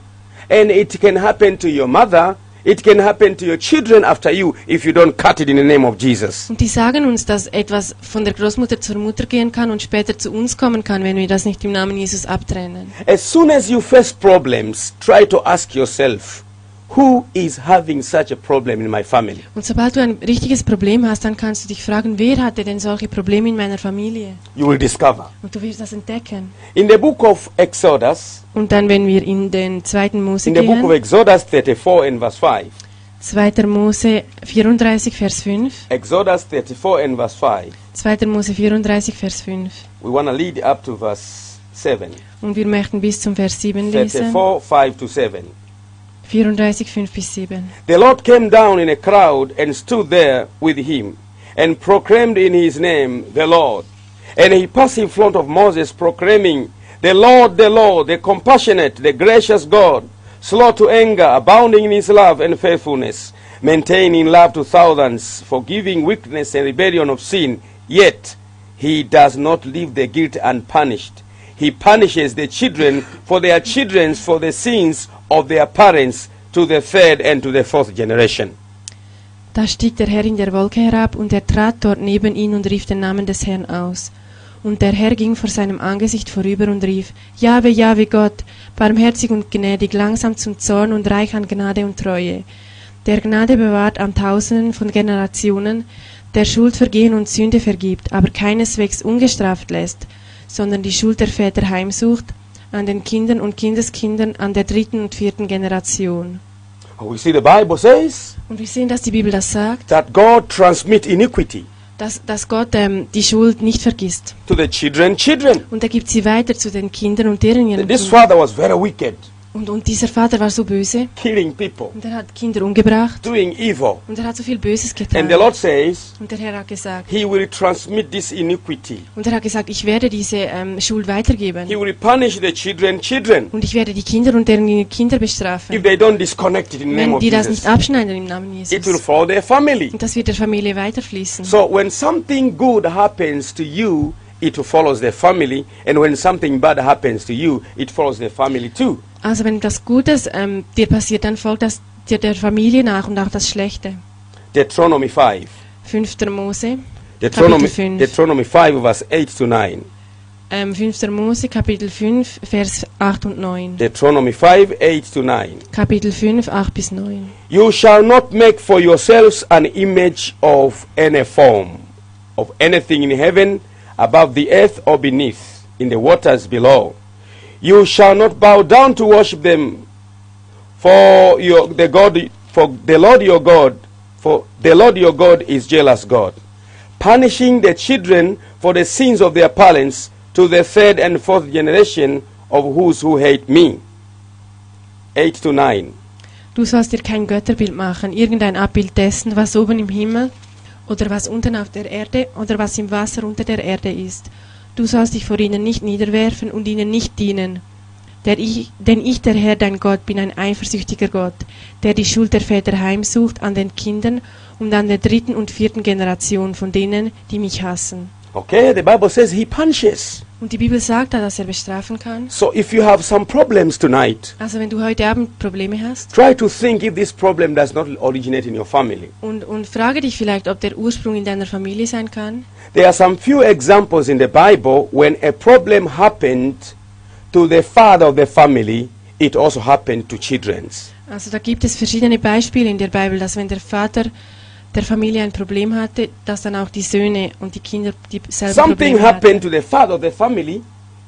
and it can happen to your mother, it can happen to your children after you if you don't cut it in the name of Jesus. Und die sagen uns, dass etwas von der Großmutter zur Mutter gehen kann und später zu uns kommen kann, wenn wir das nicht im Namen Jesus abtrennen. As soon as you face problems, try to ask yourself, who is having such a problem in my family? Und sobald du ein richtiges Problem hast, dann kannst du dich fragen, wer hatte denn solche Probleme in meiner Familie? You will discover. Und du wirst das entdecken. In the book of Exodus, Und dann, wenn wir in den zweiten Mose in the book of gehen, Exodus 34 and verse 5, 2. Mose 34, Vers 5, Exodus 34 and verse 5, 2. Mose 34, Vers 5. we want to lead up to verse 7. Und wir möchten bis zum Vers 7 lesen. 34, 5 to 7. 34, 5 bis 7. The Lord came down in a crowd and stood there with him, and proclaimed in his name, the Lord. And he passed in front of Moses, proclaiming, The Lord, the Lord, the compassionate, the gracious God, slow to anger, abounding in his love and faithfulness, maintaining love to thousands, forgiving weakness and rebellion of sin. Yet he does not leave the guilt unpunished. he punishes the children for their children's for the sins of their parents to the third and to the fourth generation. Da stieg der Herr in der Wolke herab, und er trat dort neben ihn und rief den Namen des Herrn aus. Und der Herr ging vor seinem Angesicht vorüber und rief, Jahwe, Jahwe Gott, barmherzig und gnädig, langsam zum Zorn und reich an Gnade und Treue, der Gnade bewahrt an Tausenden von Generationen, der Schuld vergehen und Sünde vergibt, aber keineswegs ungestraft lässt, sondern die Schuld der Väter heimsucht an den Kindern und Kindeskindern an der dritten und vierten Generation. We see the Bible says Und wir sehen, dass die Bibel das sagt, that God transmits iniquity dass, dass Gott ähm, die Schuld nicht vergisst. to the children, children. Und er gibt sie weiter zu den Kindern und deren This Kindern. father was very wicked, Und, und dieser Vater war so böse killing people, und er hat Kinder umgebracht doing evil. und er hat so viel Böses And getan. the Lord says Und der Herr hat gesagt, he will transmit this iniquity. und er hat gesagt, ich werde diese ähm, Schuld weitergeben. He will punish the children, children, Und ich werde die Kinder und deren Kinder if bestrafen, they don't disconnect it in the name wenn of die das Jesus. nicht abschneiden im Namen It will Jesus. follow their family. Und das wird der Familie weiterfließen. So when something good happens to you, it follows the family, and when something bad happens to you, it follows the family too. Also wenn etwas Gutes ähm, dir passiert, dann folgt das dir der Familie nach und auch das Schlechte. Deuteronomy 5. 5. Mose, Deuteronomy, Kapitel 5. Deuteronomy 5, verse 8 to 9. ähm, 5. Mose, Kapitel 5, Vers 8 und 9. Deuteronomy 5, 8 to 9. Kapitel 5, 8 bis 9. You shall not make for yourselves an image of any form, of anything in heaven, above the earth, or beneath, in the waters below. You shall not bow down to worship them, for your the God, for the Lord your God, for the Lord your God is jealous God, punishing the children for the sins of their parents to the third and fourth generation of whose who hate me. Eight to nine. Du sollst dir kein Götterbild machen, irgendein Abbild dessen, was oben im Himmel oder was unten auf der Erde oder was im Wasser unter der Erde ist. Du sollst dich vor ihnen nicht niederwerfen und ihnen nicht dienen. Ich, denn ich, der Herr, dein Gott, bin ein eifersüchtiger Gott, der die Schuld der Väter heimsucht an den Kindern und an der dritten und vierten Generation von denen, die mich hassen. Okay, the Bible says he punishes. Und die Bibel sagt da, dass er bestrafen kann. So if you have some problems tonight, Also wenn du heute Abend Probleme hast try to think if this problem does not originate in your family. und, und frage dich vielleicht, ob der Ursprung in deiner Familie sein kann. There are some few examples in the Bible when a problem happened to the father of the family, it also happened to children's. Also da gibt es verschiedene Beispiele in der Bibel, dass wenn der Vater der Familie ein Problem hatte, dass dann auch die Söhne und die Kinder dieselben Something Probleme happened hatten. to the father of the family,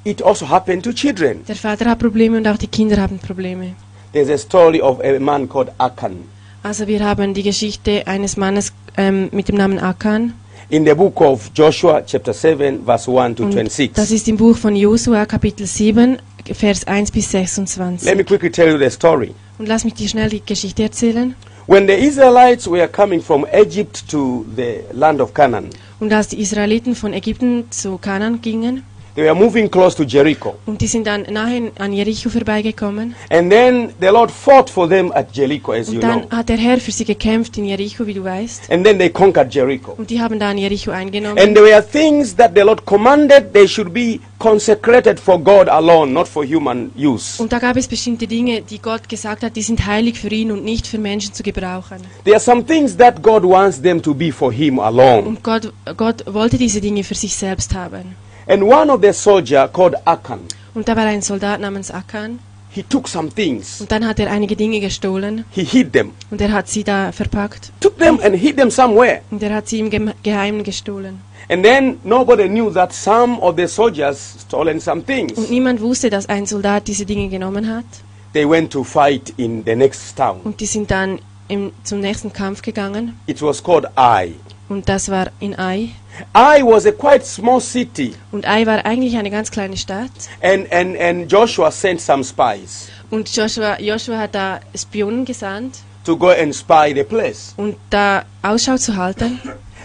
it also happened to children. Der Vater hat Probleme und auch die Kinder haben Probleme. There's a story of a man called Achan. Also wir haben die Geschichte eines Mannes ähm, mit dem Namen Akan. In the book of Joshua, chapter 7, verse 1 to Und 26. das ist im Buch von Josua, Kapitel 7, Vers 1 bis 26. Let me quickly tell you the story. Und lass mich dir schnell die Geschichte erzählen. When the Israelites were coming from Egypt to the land of Canaan, Und als die Israeliten von Ägypten zu Kanan gingen, they were moving close to Jericho. und die sind dann nahe an Jericho vorbeigekommen, And then the Lord fought for them at Jericho, as you und dann know. hat der Herr für sie gekämpft in Jericho, wie du weißt. And then they conquered Jericho. Und die haben dann Jericho eingenommen. And there were things that the Lord commanded they should be consecrated for God alone, not for human use. Und da gab es bestimmte Dinge, die Gott gesagt hat, die sind heilig für ihn und nicht für Menschen zu gebrauchen. There are some things that God wants them to be for Him alone. Und Gott, Gott wollte diese Dinge für sich selbst haben. And one of the soldier called Achan, Und da war ein Soldat namens Akan. he took some things, Und dann hat er einige Dinge gestohlen. he hid them, Und er hat sie da verpackt. took them and hid them somewhere. Und er hat sie im Geheimen gestohlen. And then nobody knew that some of the soldiers stolen some Und things. niemand wusste, dass ein Soldat diese Dinge genommen hat. They went to fight in the next town. Und die sind dann im, zum nächsten Kampf gegangen. It was called Ai. Und das war in Ai. Ai was a quite small city, Und Ai war eigentlich eine ganz kleine Stadt. and, and, and Joshua sent some spies Und Joshua, Joshua hat da Spionen gesandt, to go and spy the place. und da Ausschau zu halten.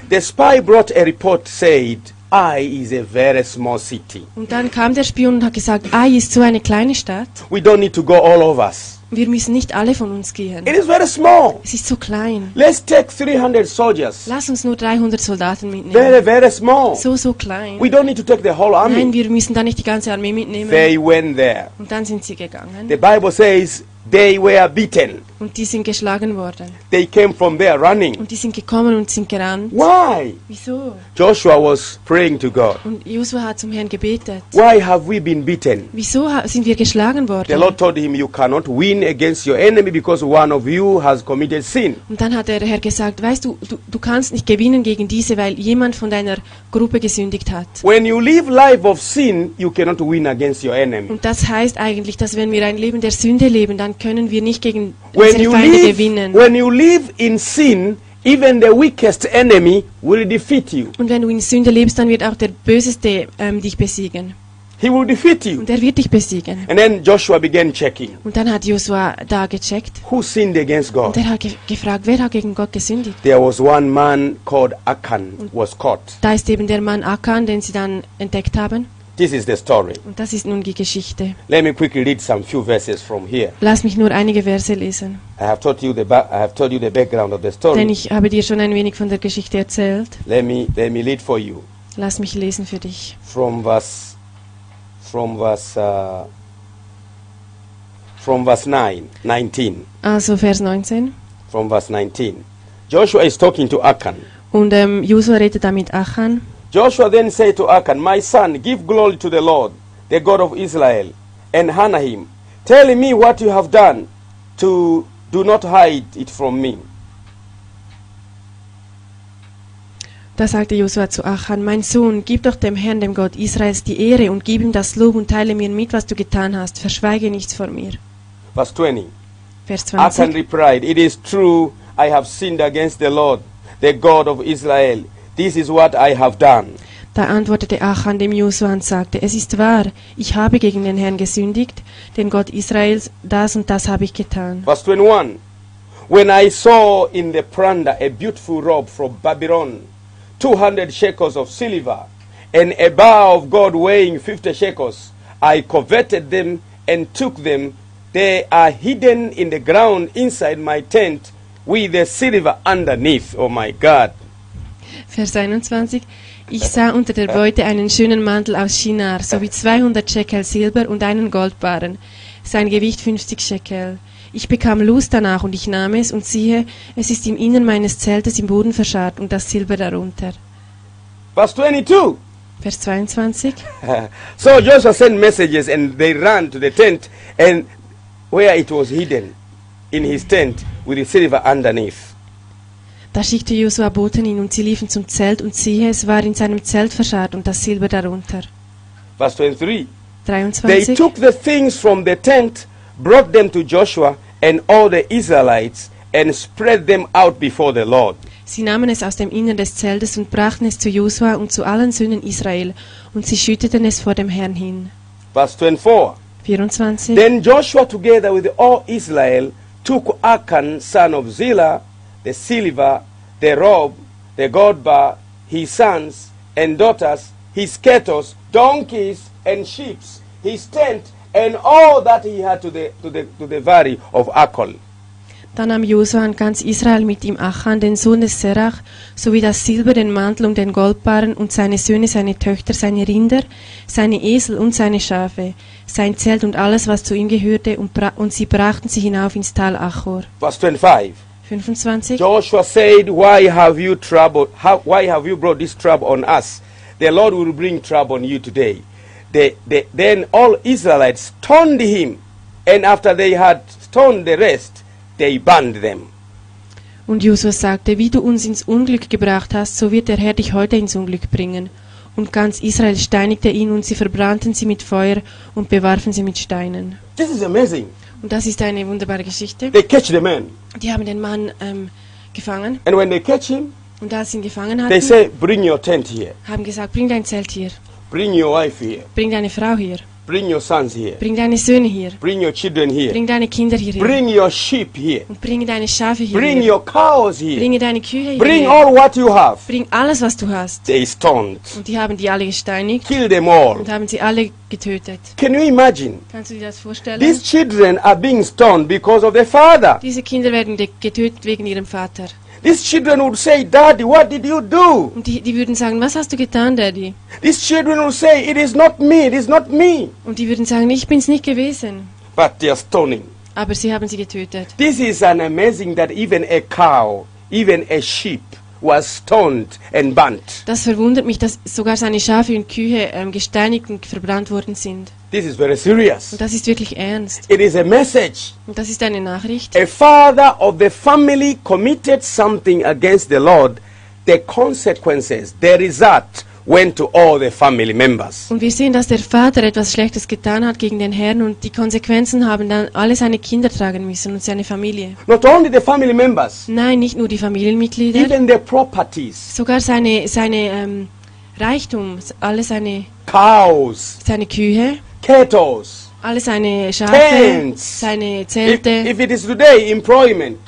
The spy brought a report said, Ai is a very small city. Und dann kam der Spion und hat gesagt, Ai ist so eine kleine Stadt. We don't need to go all of us. Wir müssen nicht alle von uns gehen. It is very small. Es ist so klein. Let's take 300 soldiers. Lass uns nur 300 Soldaten Very, mitnehmen. very small. So, so klein. We don't need to take the whole army. Nein, wir müssen da nicht die ganze Armee mitnehmen. They went there. Und dann sind sie gegangen. The Bible says they were beaten. Und die sind geschlagen worden. They came from there running. Und die sind gekommen und sind gerannt. Why? Wieso? Joshua was praying to God. Und Josua hat zum Herrn gebetet. Why have we been beaten? Wieso sind wir geschlagen The worden? Lord told him, You cannot win against your enemy because one of you has committed sin. Und dann hat der Herr gesagt, weißt du, du, du kannst nicht gewinnen gegen diese, weil jemand von deiner Gruppe gesündigt hat. When you live life of sin, you cannot win against your enemy. Und das heißt eigentlich, dass wenn wir ein Leben der Sünde leben, dann können wir nicht gegen When unsere you Feinde live, gewinnen. when you live in sin, even the weakest enemy will defeat you. Und wenn du in Sünde lebst, dann wird auch der Böseste ähm, dich besiegen. He will defeat you. Und er wird dich besiegen. And then Joshua began checking. Und dann hat Josua da gecheckt Who sinned against und God? er hat ge gefragt, wer hat gegen Gott gesündigt? There was one man called Achan was caught. Da ist eben der Mann Akan, den sie dann entdeckt haben. This is the story. Und das ist nun die Geschichte. Let me quickly read some few verses from here. Lass mich nur einige Verse lesen, I have told you the I have told you the background of the denn story. ich habe dir schon ein wenig von der Geschichte erzählt. Let me let me read for you Lass mich lesen für dich. from verse from verse uh, from verse 9 19 Also Vers 19. from verse 19. Joshua is talking to Achan. Und ähm, Josua redet da mit Achan. Joshua then said to Achan, My son, give glory to the Lord, the God of Israel, and honor him. Tell me what you have done, to do not hide it from me. Da sagte Josua zu Achan, mein Sohn, gib doch dem Herrn, dem Gott Israels, die Ehre und gib ihm das Lob und teile mir mit, was du getan hast. Verschweige nichts vor mir. Verse 20. Vers Achan 20. replied, It is true, I have sinned against the Lord, the God of Israel. This is what I have done. Da antwortete Achan dem Josua und sagte, es ist wahr, ich habe gegen den Herrn gesündigt, den Gott Israels, das und das habe ich getan. Verse 21. When I saw in the plunder a beautiful robe from Babylon, 200 shekels of silver, and a bar of gold weighing 50 shekels, I coveted them and took them. They are hidden in the ground inside my tent with the silver underneath. Oh my God. Vers 21. Ich sah unter der Beute einen schönen Mantel aus Shinar, sowie 200 Shekel Silber und einen Goldbarren, sein Gewicht 50 Shekel. Ich bekam Lust danach und ich nahm es und siehe, es ist im Innern meines Zeltes im Boden verscharrt und das Silber darunter. Verse 22. Vers 22. (laughs) so Joshua sent messages and they ran to the tent and where it was hidden in his tent with the silver underneath. Da schickte Josua Boten hin und sie liefen zum Zelt und siehe, es war in seinem Zelt verscharrt und das Silber darunter. Verse 23. They 23. took the things from the tent, brought them to Joshua and all the Israelites, and spread them out before the Lord. Sie nahmen es aus dem Innern des Zeltes und brachten es zu Josua und zu allen Söhnen Israel, und sie schütteten es vor dem Herrn hin. Verse 24. 24. Then Joshua, together with all Israel, took Achan, son of Zillah, the silver, the robe, the gold bar, his sons and daughters, his cattle, donkeys and sheep, his tent, and all that he had to the, to the, to the valley of Achol. Da nahm Josua und ganz Israel mit ihm Achan, den Sohn des Serach, sowie das Silber, den Mantel und den Goldbarren und seine Söhne, seine Töchter, seine Rinder, seine Esel und seine Schafe, sein Zelt und alles, was zu ihm gehörte, und, und sie brachten sie hinauf ins Tal Achor. Verse 25. 25. Joshua said, Why have you trouble? How, why have you brought this trouble on us? The Lord will bring trouble on you today. The, the, then all Israelites stoned him, and after they had stoned the rest, they burned them. Und Josua sagte, wie du uns ins Unglück gebracht hast, so wird der Herr dich heute ins Unglück bringen. Und ganz Israel steinigte ihn, und sie verbrannten sie mit Feuer und bewarfen sie mit Steinen. This is amazing. Und das ist eine wunderbare Geschichte. They catch the man, Die haben den Mann ähm, gefangen, and when they catch him, und als sie ihn gefangen they hatten, say, Bring your tent here, haben gesagt, bring dein Zelt hier, bring your wife here, bring deine Frau hier, Bring your sons here. Bring deine Söhne hier. Bring your children here. Bring deine Kinder hierher. Bring your sheep here. Und bringe deine Schafe Bring hierher. your cows here. Bringe deine Kühe Bring hierher. all what you have. Bring alles, was du hast. They stoned. Und die haben die alle gesteinigt Kill them all. und haben sie alle getötet. Can you imagine? Kannst du dir das vorstellen? These children are being stoned because of their father. Diese Kinder werden de- getötet wegen ihrem Vater. These children would say, Daddy, what did you do? Und die, die würden sagen, was hast du getan, Daddy? These children would say, It is not me, it is not me. Und die würden sagen, ich bin's nicht gewesen. But they are stoning. Aber sie haben sie getötet. This is an amazing that even a cow, even a sheep, was stoned and burnt. Das verwundert mich, dass sogar seine Schafe und Kühe ähm, gesteinigt und verbrannt worden sind. This is very serious. Und das ist wirklich ernst. It is a message. Und das ist eine Nachricht. A father of the family committed something against the Lord. The consequences, the result, went to all the family members. Und wir sehen, dass der Vater etwas Schlechtes getan hat gegen den Herrn und die Konsequenzen haben dann alle seine Kinder tragen müssen und seine Familie. Not only the family members, Nein, nicht nur die Familienmitglieder, even the properties, sogar seine, seine ähm, Reichtum, alle seine, cows, seine Kühe, cattle. alle seine Schafe, Tents. seine If, Zelte. if it is today, employment,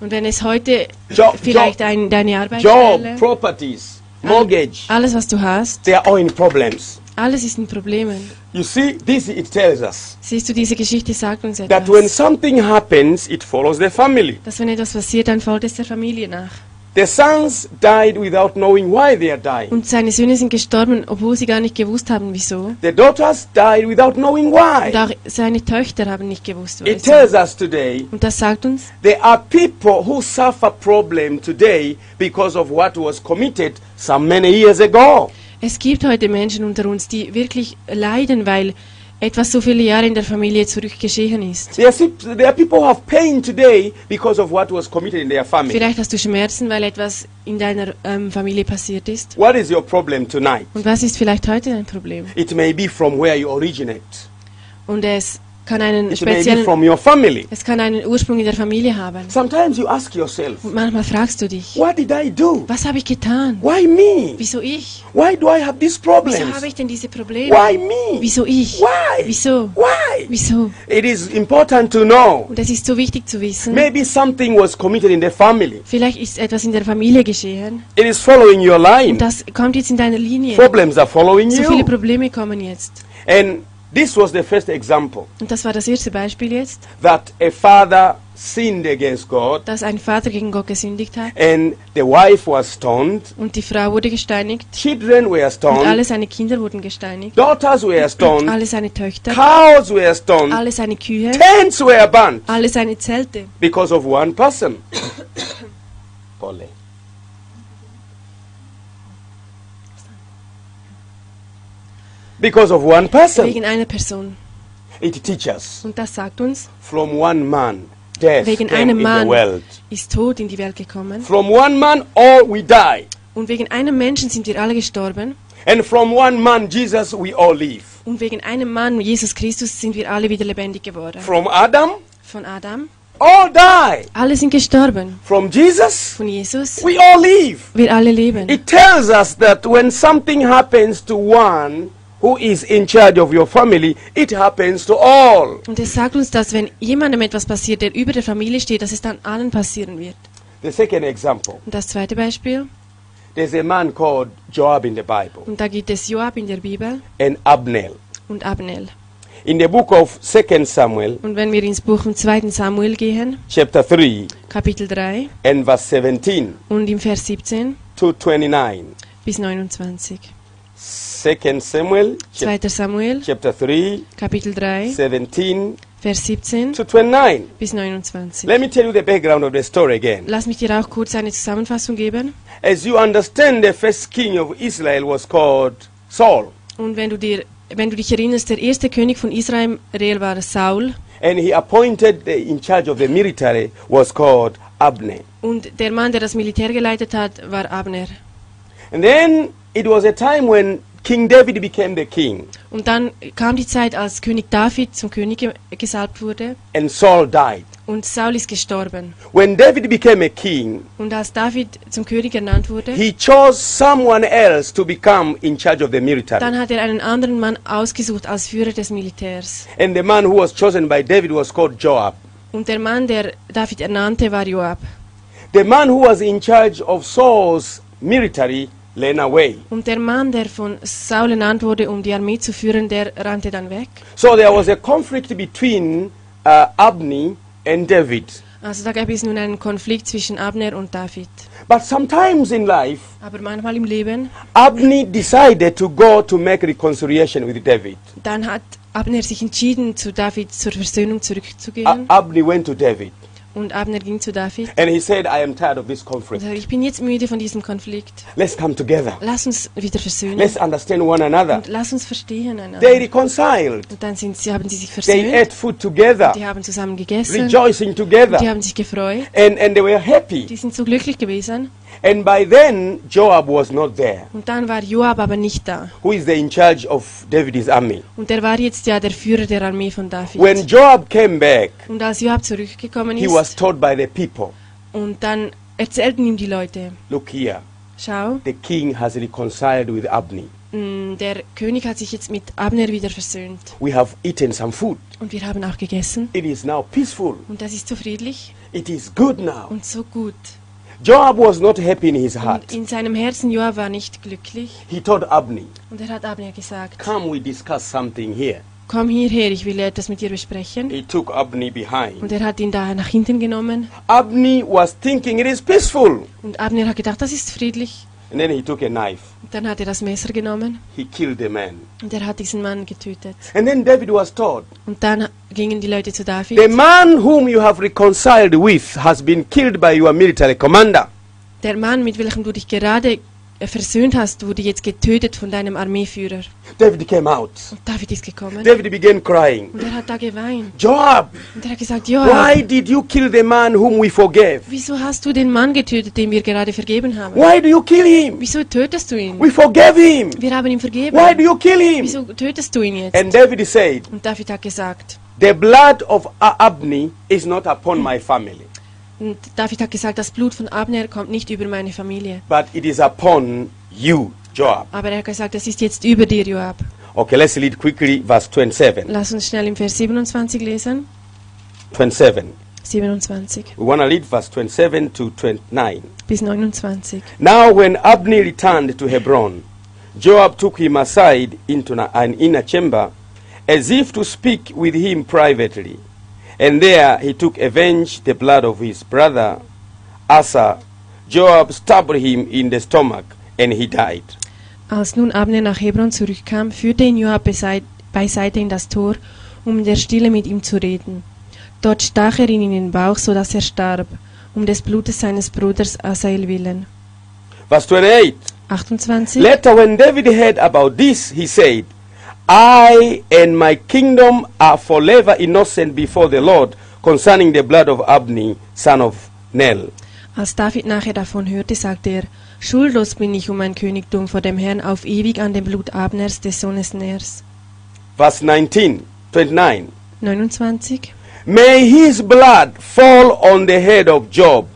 Und wenn es heute Job, vielleicht job, ein, deine job, Arbeitsstelle, properties, mortgage, alles was du hast, they are all in problems. alles ist in Problemen. You see, this it tells us Siehst du, diese Geschichte sagt uns that when etwas. something happens, it follows the family. Dass wenn etwas passiert, dann folgt es der Familie nach. The sons died without knowing why they are dying. Und seine Söhne sind gestorben, obwohl sie gar nicht gewusst haben, wieso. The daughters died without knowing Und why. auch seine Töchter haben nicht gewusst, It wieso. tells us today Und das sagt uns, there are people who suffer problem today because of what was committed some many years ago. es gibt heute Menschen unter uns, die wirklich leiden, weil etwas so viele Jahre in der Familie zurück geschehen ist. There are, si- there are people who have pain today because of what was committed in their family. Vielleicht hast du Schmerzen, weil etwas in deiner ähm, Familie passiert ist. What is your problem tonight? Und was ist vielleicht heute dein Problem? It may be from where you originate. Und es kann einen speziellen, from your family. es kann einen Ursprung in der Familie haben. Sometimes you ask yourself, manchmal fragst du dich, what did I do? was habe ich getan? Why me? Wieso ich? Why do I have these Wieso habe ich denn diese Probleme? Why me? Wieso ich? Why? Wieso? Why? Wieso? It is important to know. Und es ist so wichtig zu wissen, Maybe something was committed in the family. vielleicht ist etwas in der Familie geschehen It is following your line. und das kommt jetzt in deiner Linie. Problems are following So viele you. Probleme kommen jetzt. And this was the first example Und das war das erste Beispiel jetzt, that a father sinned against God dass ein Vater gegen Gott gesündigt hat. and the wife was stoned, und die Frau wurde gesteinigt. Children were und stoned, alle seine Kinder wurden gesteinigt, daughters were (clears throat) stoned, alle seine Töchter, cows were stoned, alle seine Kühe, tents were burnt. Alle seine Zelte. because of one person. (coughs) Pole. Because of one person. Wegen einer Person. It teaches Und das sagt uns, from one man death wegen came einem in the Mann world. ist Tod in die Welt gekommen. From one man all we die. Und wegen einem Menschen sind wir alle gestorben. And from one man Jesus we all live. Und wegen einem Mann, Jesus Christus, sind wir alle wieder lebendig geworden. From Adam Von Adam. all die. Alle sind gestorben. From Jesus Von Jesus. we all live. Wir alle leben. It tells us that when something happens to one who is in charge of your family, it happens to all. Und es sagt uns, dass wenn jemandem etwas passiert, der über der Familie steht, dass es dann allen passieren wird. The second example, Und das zweite Beispiel, there's a man called Joab in the Bible und da gibt es Joab in der Bibel and Abner. und Abnel. In the book of 2 Samuel, Und wenn wir ins Buch vom 2. Samuel gehen, chapter 3 Kapitel 3 and verse 17 und im Vers 17 to 29. bis 29. 2 Samuel, 2. Samuel, chapter 3, Kapitel 3, 17 Vers 17 to 29. bis 29. Let me tell you the background of the story again. Lass mich dir auch kurz eine Zusammenfassung geben. As you understand, the first king of Israel was called Saul, Und wenn du dir, wenn du dich erinnerst, der erste König von Israel war Saul and he appointed the, in charge of the military was called Abner. und der Mann, der das Militär geleitet hat, war Abner. And then it was a time when King David became the king, Und dann kam die Zeit, als König David zum König gesalbt wurde and Saul died. Und Saul ist gestorben. When David became a king, Und als David zum König ernannt wurde, he chose someone else to become in charge of the military. dann hat er einen anderen Mann ausgesucht als Führer des Militärs. And the man who was chosen by David was called Joab. Und der Mann, der David ernannte, war Joab. The man who was in charge of Saul's military. Und der Mann, der von Saul ernannt wurde, um die Armee zu führen, der rannte dann weg. So there was a conflict between uh, Abney and David. Also da gab es nun einen Konflikt zwischen Abner und David. But sometimes in life, Aber manchmal im Leben, Abney decided to go to make reconciliation with David. dann hat Abner sich entschieden, zu David zur Versöhnung zurückzugehen. Abney went to David Und Abner ging zu David and he said, I am tired of this conflict. sagte, ich bin jetzt müde von diesem Konflikt. Let's come together. Lass uns wieder versöhnen. Let's understand one another. Und lass uns verstehen einander. They reconciled. Und dann sind sie, haben sie sich They versöhnt. ate food together, Die haben zusammen gegessen. rejoicing Und die together. haben sich gefreut. And, and they were happy. Die sind so glücklich gewesen. And by then, Joab was not there, Und dann war Joab aber nicht da. who is the in charge of David's army. Und der war jetzt ja der Führer der Armee von David. When Joab came back, Und als Joab zurückgekommen he was ist, told by the people, und dann erzählten ihm die Leute, Look here, schau, the king has reconciled with Abney. mh, der König hat sich jetzt mit Abner wieder versöhnt. We have eaten some food. Und wir haben auch gegessen. It is now peaceful. Und das ist so friedlich It is good now. und so gut. Joab was not happy in his heart. In seinem Herzen Joab war nicht glücklich. He told Abney, Und er hat Abner gesagt, Come, we discuss something here. komm hierher, ich will etwas mit dir besprechen. He took Abney behind. Und er hat ihn da nach hinten genommen. Abney was thinking it is peaceful. Und Abner hat gedacht, das ist friedlich. And then he took a knife. Dann hat er das Messer genommen He killed the man. und er hat diesen Mann getötet. And then David was told, Und dann gingen die Leute zu The David. man whom you have reconciled with has been killed by your military commander. Der Mann, mit welchem du dich gerade versöhnt hast, wurde jetzt getötet von deinem Armeeführer. David came out. Und David ist gekommen. David began crying. Und er hat da geweint. Joab, Und er hat gesagt, why Joab, did you kill the man whom we forgave? wieso hast du den Mann getötet, den wir gerade vergeben haben? Why do you kill him? Wieso tötest du ihn? We forgave him. Wir haben ihn vergeben. Why do you kill him? Wieso tötest du ihn jetzt? And David said, Und David hat gesagt, The blood of A- Abney is not upon my family, und David hat gesagt, das Blut von Abner kommt nicht über meine Familie. but it is upon you, Joab. Aber er hat gesagt, das ist jetzt über dir, Joab. Okay, let's read quickly verse 27. Lass uns schnell im Vers 27 lesen. 27. 27 We want to read verse 27 to 29. bis 29. Now, when Abner returned to Hebron, Joab took him aside into an inner chamber, as if to speak with him privately. And there he took avenge the blood of his brother Asa. Joab stabbed him in the stomach, and he died. Als nun Abner nach Hebron zurückkam, führte ihn Joab beiseite in das Tor, um in der Stille mit ihm zu reden. Dort stach er ihn in den Bauch, so dass er starb, um des Blutes seines Bruders Asael willen. Verse 28. 28. Later, when David heard about this, he said, I and my kingdom are forever innocent before the Lord concerning the blood of Abney, son of Nel. Als David nachher davon hörte, sagte er, Schuldlos bin ich um mein Königtum vor dem Herrn auf ewig an dem Blut Abners, des Sohnes Ners. Verse 19, 29. 29. May his blood fall on the head of Job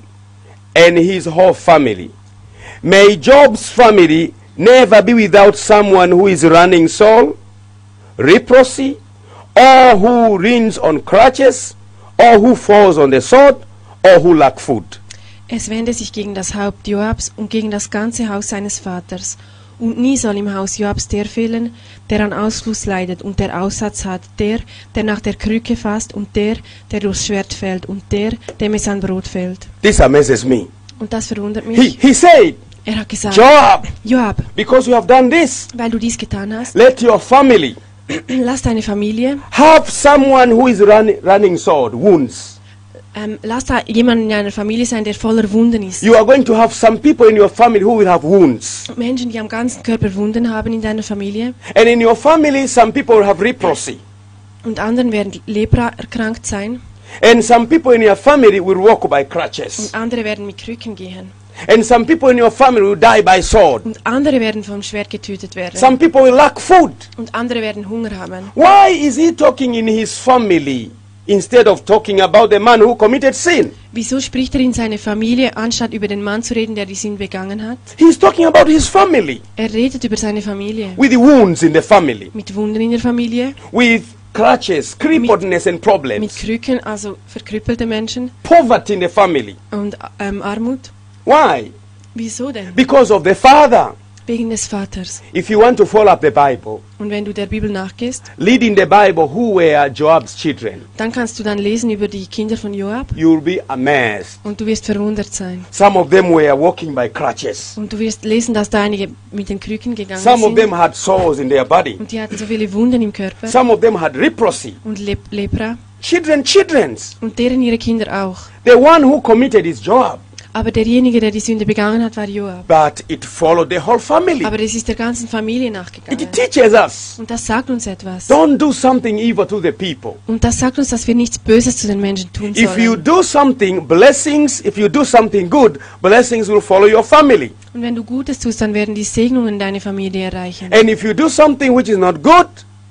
and his whole family. May Job's family never be without someone who is running soul, leprosy, or who leans on crutches, or who falls on the sword, or who lack food. Es wende sich gegen das Haupt Joabs und gegen das ganze Haus seines Vaters. Und nie soll im Haus Joabs der fehlen, der an Ausfluss leidet und der Aussatz hat, der, der nach der Krücke fasst und der, der durchs Schwert fällt und der, dem es an Brot fällt. This amazes me. Und das verwundert He, mich. he said, Er hat gesagt, Joab, Joab, because you have done this, weil du dies getan hast, let your family (clears throat) lass deine Familie, have someone who is run, running sword, wounds. ähm, lass da jemand in deiner Familie sein, der voller Wunden ist. You are going to have some people in your family who will have wounds. Menschen, die am ganzen Körper Wunden haben in deiner Familie And in your family, some people will have leprosy. und anderen werden Lepra erkrankt sein And some people in your family will walk by und crutches. andere werden mit Krücken gehen. And some people in your family will die by sword. Und andere werden vom Schwert getötet werden. Some people will lack food. Und andere werden Hunger haben. Why is he talking in his family instead of talking about the man who committed sin? Wieso spricht er in seine Familie, anstatt über den Mann zu reden, der die Sünde begangen hat? He's talking about his family, Er redet über seine Familie. with the wounds in the family, Mit Wunden in der Familie, with crutches, crippledness and mit problems, Krücken, also verkrüppelte Menschen poverty in the family. und ähm, Armut. Why? Wieso denn? Because of the father. Wegen des Vaters. If you want to follow up the Bible, Und wenn du der Bibel nachgehst, read in the Bible who were Joab's children. dann kannst du dann lesen über die Kinder von Joab You'll be amazed. und du wirst verwundert sein. Some of them were walking by crutches. Und du wirst lesen, dass da einige mit den Krücken gegangen Some of sind. them had sores in their body. Und die hatten so viele Wunden im Körper Some of them had leprosy. und Lep Lepra. Children, children's. Und deren ihre Kinder auch. The one who committed is Joab, Aber derjenige, der die Sünde begangen hat, war Joab. but it followed the whole family. Aber es ist der ganzen Familie It nachgegangen. teaches us Und das sagt uns etwas. don't do something evil to the people. Und das sagt uns, dass wir nichts Böses zu den Menschen tun If you sollen. do something, blessings, if you do something good, blessings will follow your family. Und wenn du Gutes tust, dann werden die Segnungen deine Familie erreichen. And if you do something which is not good,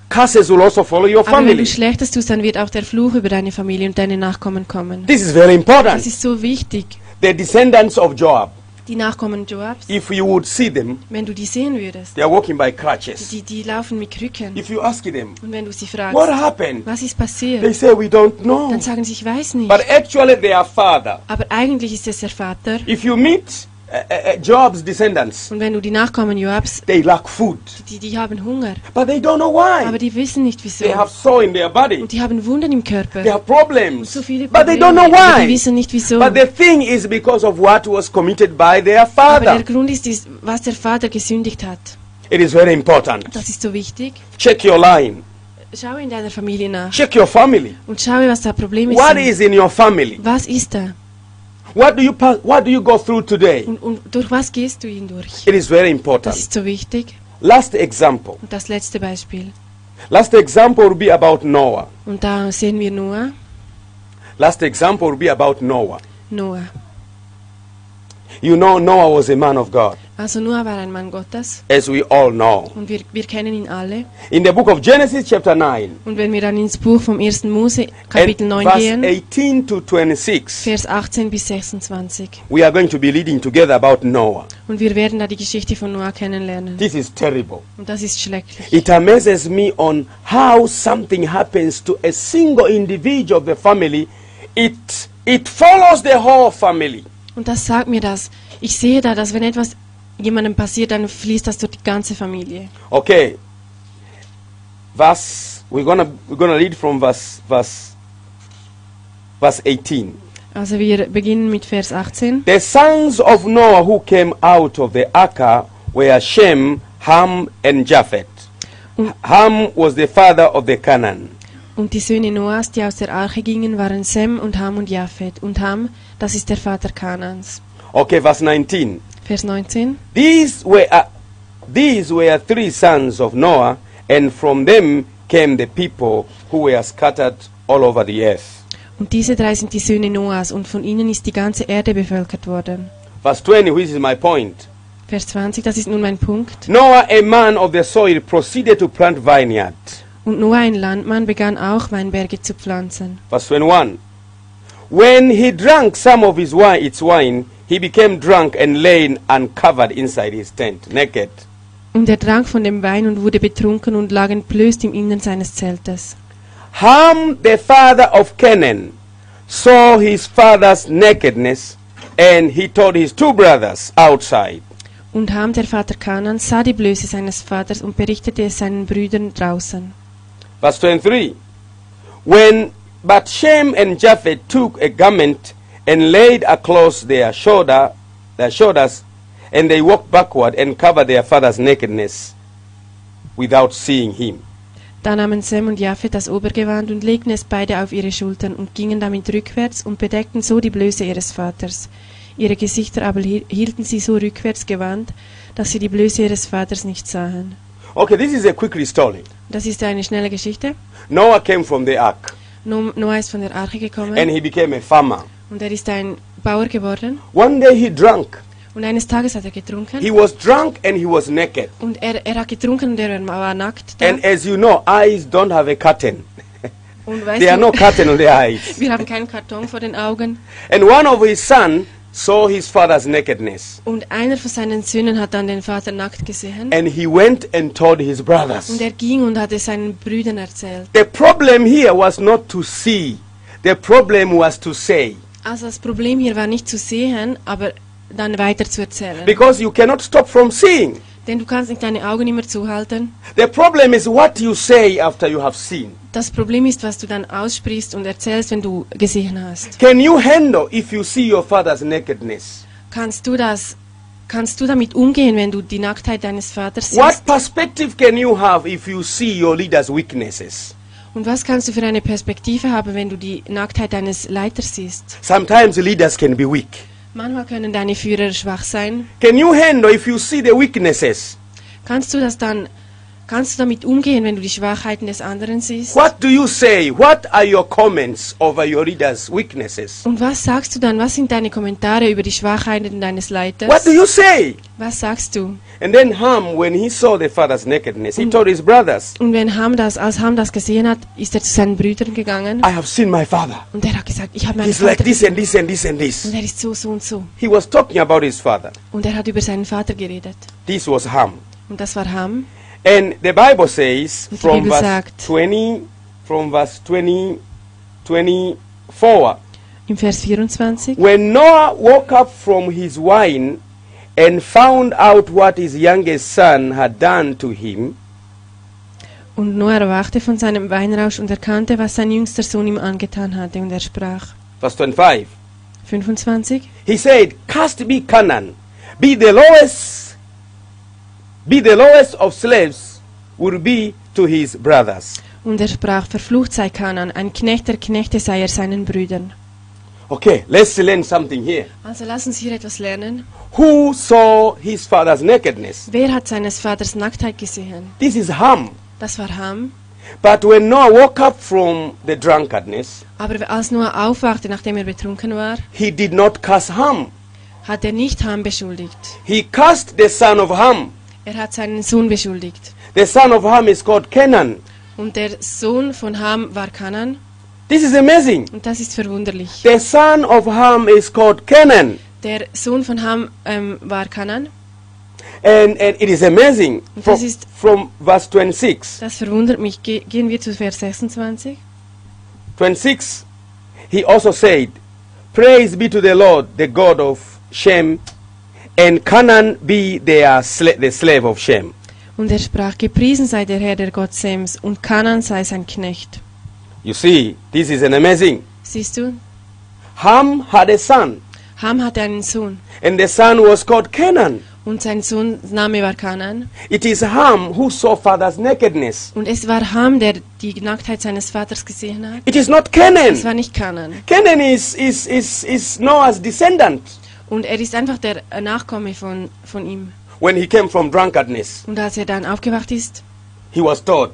curses will also follow your Aber wenn family. du Schlechtes tust, dann wird auch der Fluch über deine Familie und deine Nachkommen kommen. This is very Das important. ist so wichtig. The descendants of Joab, Die Nachkommen Joabs, if you would see them, wenn du die sehen würdest, they are walking by crutches. die, die laufen mit Krücken. If you ask them, Und wenn du sie fragst, what happened? was ist passiert, They say, we don't know. dann sagen sie, ich weiß nicht. But actually, their father, Aber eigentlich ist es der Vater. if you meet uh, uh, Joab's descendants, Und wenn du die Nachkommen Joabs, they lack food. die, die haben Hunger. But they don't know Aber why. die wissen nicht wieso. They have sore in their body. Und die haben Wunden im Körper. They have problems. So viele But they Probleme. don't know Aber die why. wissen nicht wieso. But the thing is because of what was committed by their Aber father. der Grund ist, ist, was der Vater gesündigt hat. It is very important. Das ist so wichtig. Check your line. Schau in deiner Familie nach Check your family. und schau, was da Probleme What sind. is in your family? Was ist da? What do you pass, what do you go through today? Und, und durch was gehst du hindurch? It is very Das important. ist so wichtig. Last example. Und das letzte Beispiel. Last example will be about Noah. Und da sehen wir Noah. Last example will be about Noah. Noah. You know Noah was a man of God, Also Noah war ein Mann Gottes. as we all know. Und wir, wir kennen ihn alle. In the book of Genesis chapter 9 Und wenn wir dann ins Buch vom 1. Mose, Kapitel and 9 verse gehen, 18 to 26, Vers 18 bis 26. we are going to be reading together about Noah. Und wir werden da die Geschichte von Noah kennenlernen. This is terrible. Und das ist schrecklich. It amazes me on how something happens to a single individual of the family. It it follows the whole family. Und das sagt mir das. Ich sehe da, dass wenn etwas jemandem passiert, dann fließt das durch die ganze Familie. Okay. Verse we're gonna we're gonna read from verse verse verse 18. Also wir beginnen mit Vers 18. The sons of Noah who came out of the ark were Shem, Ham, and Japheth. Und, Ham was the father of the Canaan. Und die Söhne Noahs, die aus der Arche gingen, waren Sem und Ham und Japhet. Und Ham, das ist der Vater Kanans. Okay, verse 19. Vers 19. These were uh, these were three sons of Noah, and from them came the people who were scattered all over the earth. Und diese drei sind die Söhne Noahs, und von ihnen ist die ganze Erde bevölkert worden. Verse 20, which is my point. Vers 20, das ist nun mein Punkt. Noah, a man of the soil, proceeded to plant vineyard. Und Noah, ein Landmann, begann auch Weinberge zu pflanzen. Verse 21. When he drank some of his wine, its wine, he became drunk and lay uncovered inside his tent, naked. Und er trank von dem Wein und wurde betrunken und lag entblößt im Innern seines Zeltes. Ham, the father of Canaan, saw his father's nakedness, and he told his two brothers outside. Und Ham, der Vater Kanans, sah die Blöße seines Vaters und berichtete es seinen Brüdern draußen. Verse 23. When but Shem and Japheth took a garment and laid across their shoulder, their shoulders, and they walked backward and covered their father's nakedness without seeing him. Da nahmen Sem und Japhet das Obergewand und legten es beide auf ihre Schultern und gingen damit rückwärts und bedeckten so die Blöße ihres Vaters. Ihre Gesichter aber hi- hielten sie so rückwärts gewandt, dass sie die Blöße ihres Vaters nicht sahen. Okay, this is a quick story. Das ist eine schnelle Geschichte. Noah came from the ark No- Noah ist von der Arche gekommen. and he became a farmer. und er ist ein Bauer geworden. One day he drank. Und eines Tages hat er getrunken. He was drunk and he was naked. Und er, er hat getrunken und er war nackt. Da. And as you know, eyes don't have a curtain. Und weißt There are du, no curtain on their eyes. (laughs) wir haben keinen Karton vor den Augen. And one of his son saw his father's nakedness. Und einer von seinen Söhnen hat dann den Vater nackt gesehen. And he went and told his brothers. Und er ging und hat es seinen Brüdern erzählt. The problem here was not to see. The problem was to say. Also das Problem hier war nicht zu sehen, aber dann weiter zu erzählen. Because you cannot stop from seeing. Denn du kannst nicht deine Augen immer zuhalten. The problem is what you say after you have seen. Das Problem ist, was du dann aussprichst und erzählst, wenn du gesehen hast. Can you handle if you see your father's nakedness? Kannst du das, kannst du damit umgehen, wenn du die Nacktheit deines Vaters What siehst? perspective can you have if you see your leader's weaknesses? Und was kannst du für eine Perspektive haben, wenn du die Nacktheit deines Leiters siehst? Sometimes leaders can be weak. Manchmal können deine Führer schwach sein. Can you handle if you see the weaknesses? Kannst du das dann, kannst du damit umgehen, wenn du die Schwachheiten des anderen siehst? What do you say? What are your comments over your leader's weaknesses? Und was sagst du dann? Was sind deine Kommentare über die Schwachheiten deines Leiters? What do you say? Was sagst du? And then Ham, when he saw the father's nakedness, he told his brothers, Und wenn Ham das, als Ham das gesehen hat, ist er zu seinen Brüdern gegangen I have seen my father. und er hat gesagt, ich habe meinen He's like Vater this gesehen. and this and this and this. Und er ist so, so und so. He was talking about his father. Und er hat über seinen Vater geredet. This was Ham. Und das war Ham. And the Bible says die from Bibel verse sagt- 20 from verse 20 24 Im Vers 24. when Noah woke up from his wine and found out what his youngest son had done to him Und Noah erwachte von seinem Weinrausch und erkannte, was sein jüngster Sohn ihm angetan hatte. Und er sprach. verse 25 25. he said cast me Canaan be the lowest be the lowest of slaves would be to his brothers Und er sprach, verflucht sei Kanan, ein Knecht der Knechte sei er seinen Brüdern. okay let's learn something here Also lass uns hier etwas lernen. who saw his father's nakedness Wer hat seines Vaters Nacktheit gesehen? this is Ham Das war Ham. But when Noah woke up from the drunkardness, Aber als Noah aufwachte, nachdem er betrunken war, he did not curse Ham. hat er nicht Ham beschuldigt. He cursed the son of Ham. Er hat seinen Sohn beschuldigt. The son of Ham is called Canaan. Und der Sohn von Ham war Kanan. This is amazing. Und das ist verwunderlich. The son of Ham is called Canaan. Der Sohn von Ham ähm, war Kanan. And, and it is amazing. Und From, das ist- from verse 26. Das verwundert mich. Ge gehen wir zu Vers 26. 26. He also said, Praise be to the Lord, the God of Shem, and Canaan be their sla- the slave of Shem. Und er sprach, gepriesen sei der Herr, der Gott Sems, und Kanan sei sein Knecht. You see, this is an amazing. Siehst du? Ham had a son, Ham hatte einen Sohn. and the son was called Canaan. Und sein Sohns Name war Kanan. It is Ham who saw father's nakedness. Und es war Ham, der die Nacktheit seines Vaters gesehen hat. It is not Es war Canaan. nicht Kanan. Canaan is, is, is, is Noah's descendant Und er ist einfach der Nachkomme von, von ihm. when he came from drunkardness. Und als er dann aufgewacht ist, He was told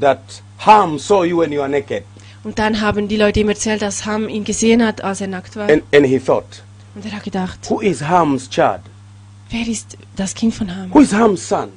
that Ham saw you when you are naked. und dann haben die Leute ihm erzählt, dass Ham ihn gesehen hat, als er nackt war. And, and he thought, Und er hat gedacht, Who is Ham's child? wer ist das Kind von Ham? Who is Ham's son?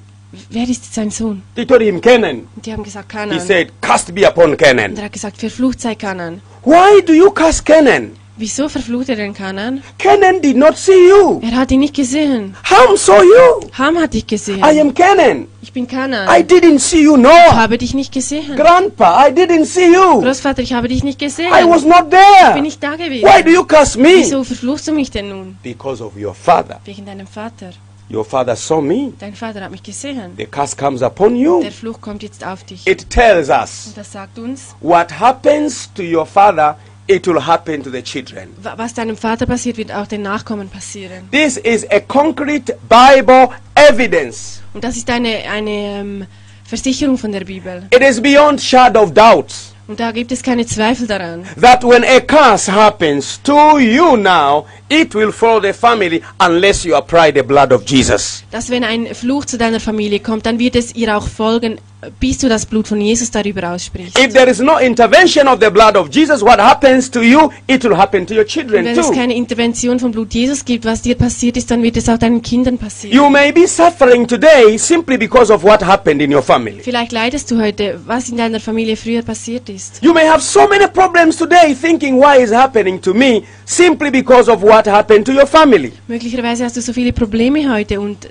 Wer ist sein Sohn? They told him Canaan. Und die haben gesagt, He Kanan. said, Cast be upon Und Canaan. er hat gesagt, verflucht sei Kanan. Why do you cast Canaan? Wieso verflucht er den Kanan? Canaan did not see you. Er hat ihn nicht gesehen. Ham saw you. Ham hat dich gesehen. I am Canaan. Ich bin Kanan. I didn't see you, Ich Noah. habe dich nicht gesehen. Grandpa, I didn't see you. Großvater, ich habe dich nicht gesehen. I was not Ich bin there. nicht da gewesen. Why do you curse me? Wieso verfluchst du mich denn nun? Because of your father. Wegen deinem Vater. Your father saw me. Dein Vater hat mich gesehen. The curse comes upon you. Der Fluch kommt jetzt auf dich. It tells us Und das sagt uns, what happens to your father, it will happen to the children. wa- was deinem Vater passiert, wird auch den Nachkommen passieren. This is a concrete Bible evidence. Und das ist eine, eine ähm, Versicherung von der Bibel. It is beyond shadow of doubt Und da gibt es keine Zweifel daran, that when a curse happens to you now, it will follow the family unless you apply the blood of Jesus. dass wenn ein Fluch zu deiner Familie kommt, dann wird es ihr auch folgen, bis du das Blut von Jesus darüber aussprichst. If there is no intervention of the blood of Jesus, what happens to you, it will happen to your children wenn es keine Intervention vom Blut Jesus gibt, was dir passiert ist, dann wird es auch deinen Kindern passieren. You may be suffering today simply because of what happened in your family. Vielleicht leidest du heute, was in deiner Familie früher passiert ist. You may have so many problems today thinking why is happening to me simply because of what happened to your family. Möglicherweise hast du so viele Probleme heute und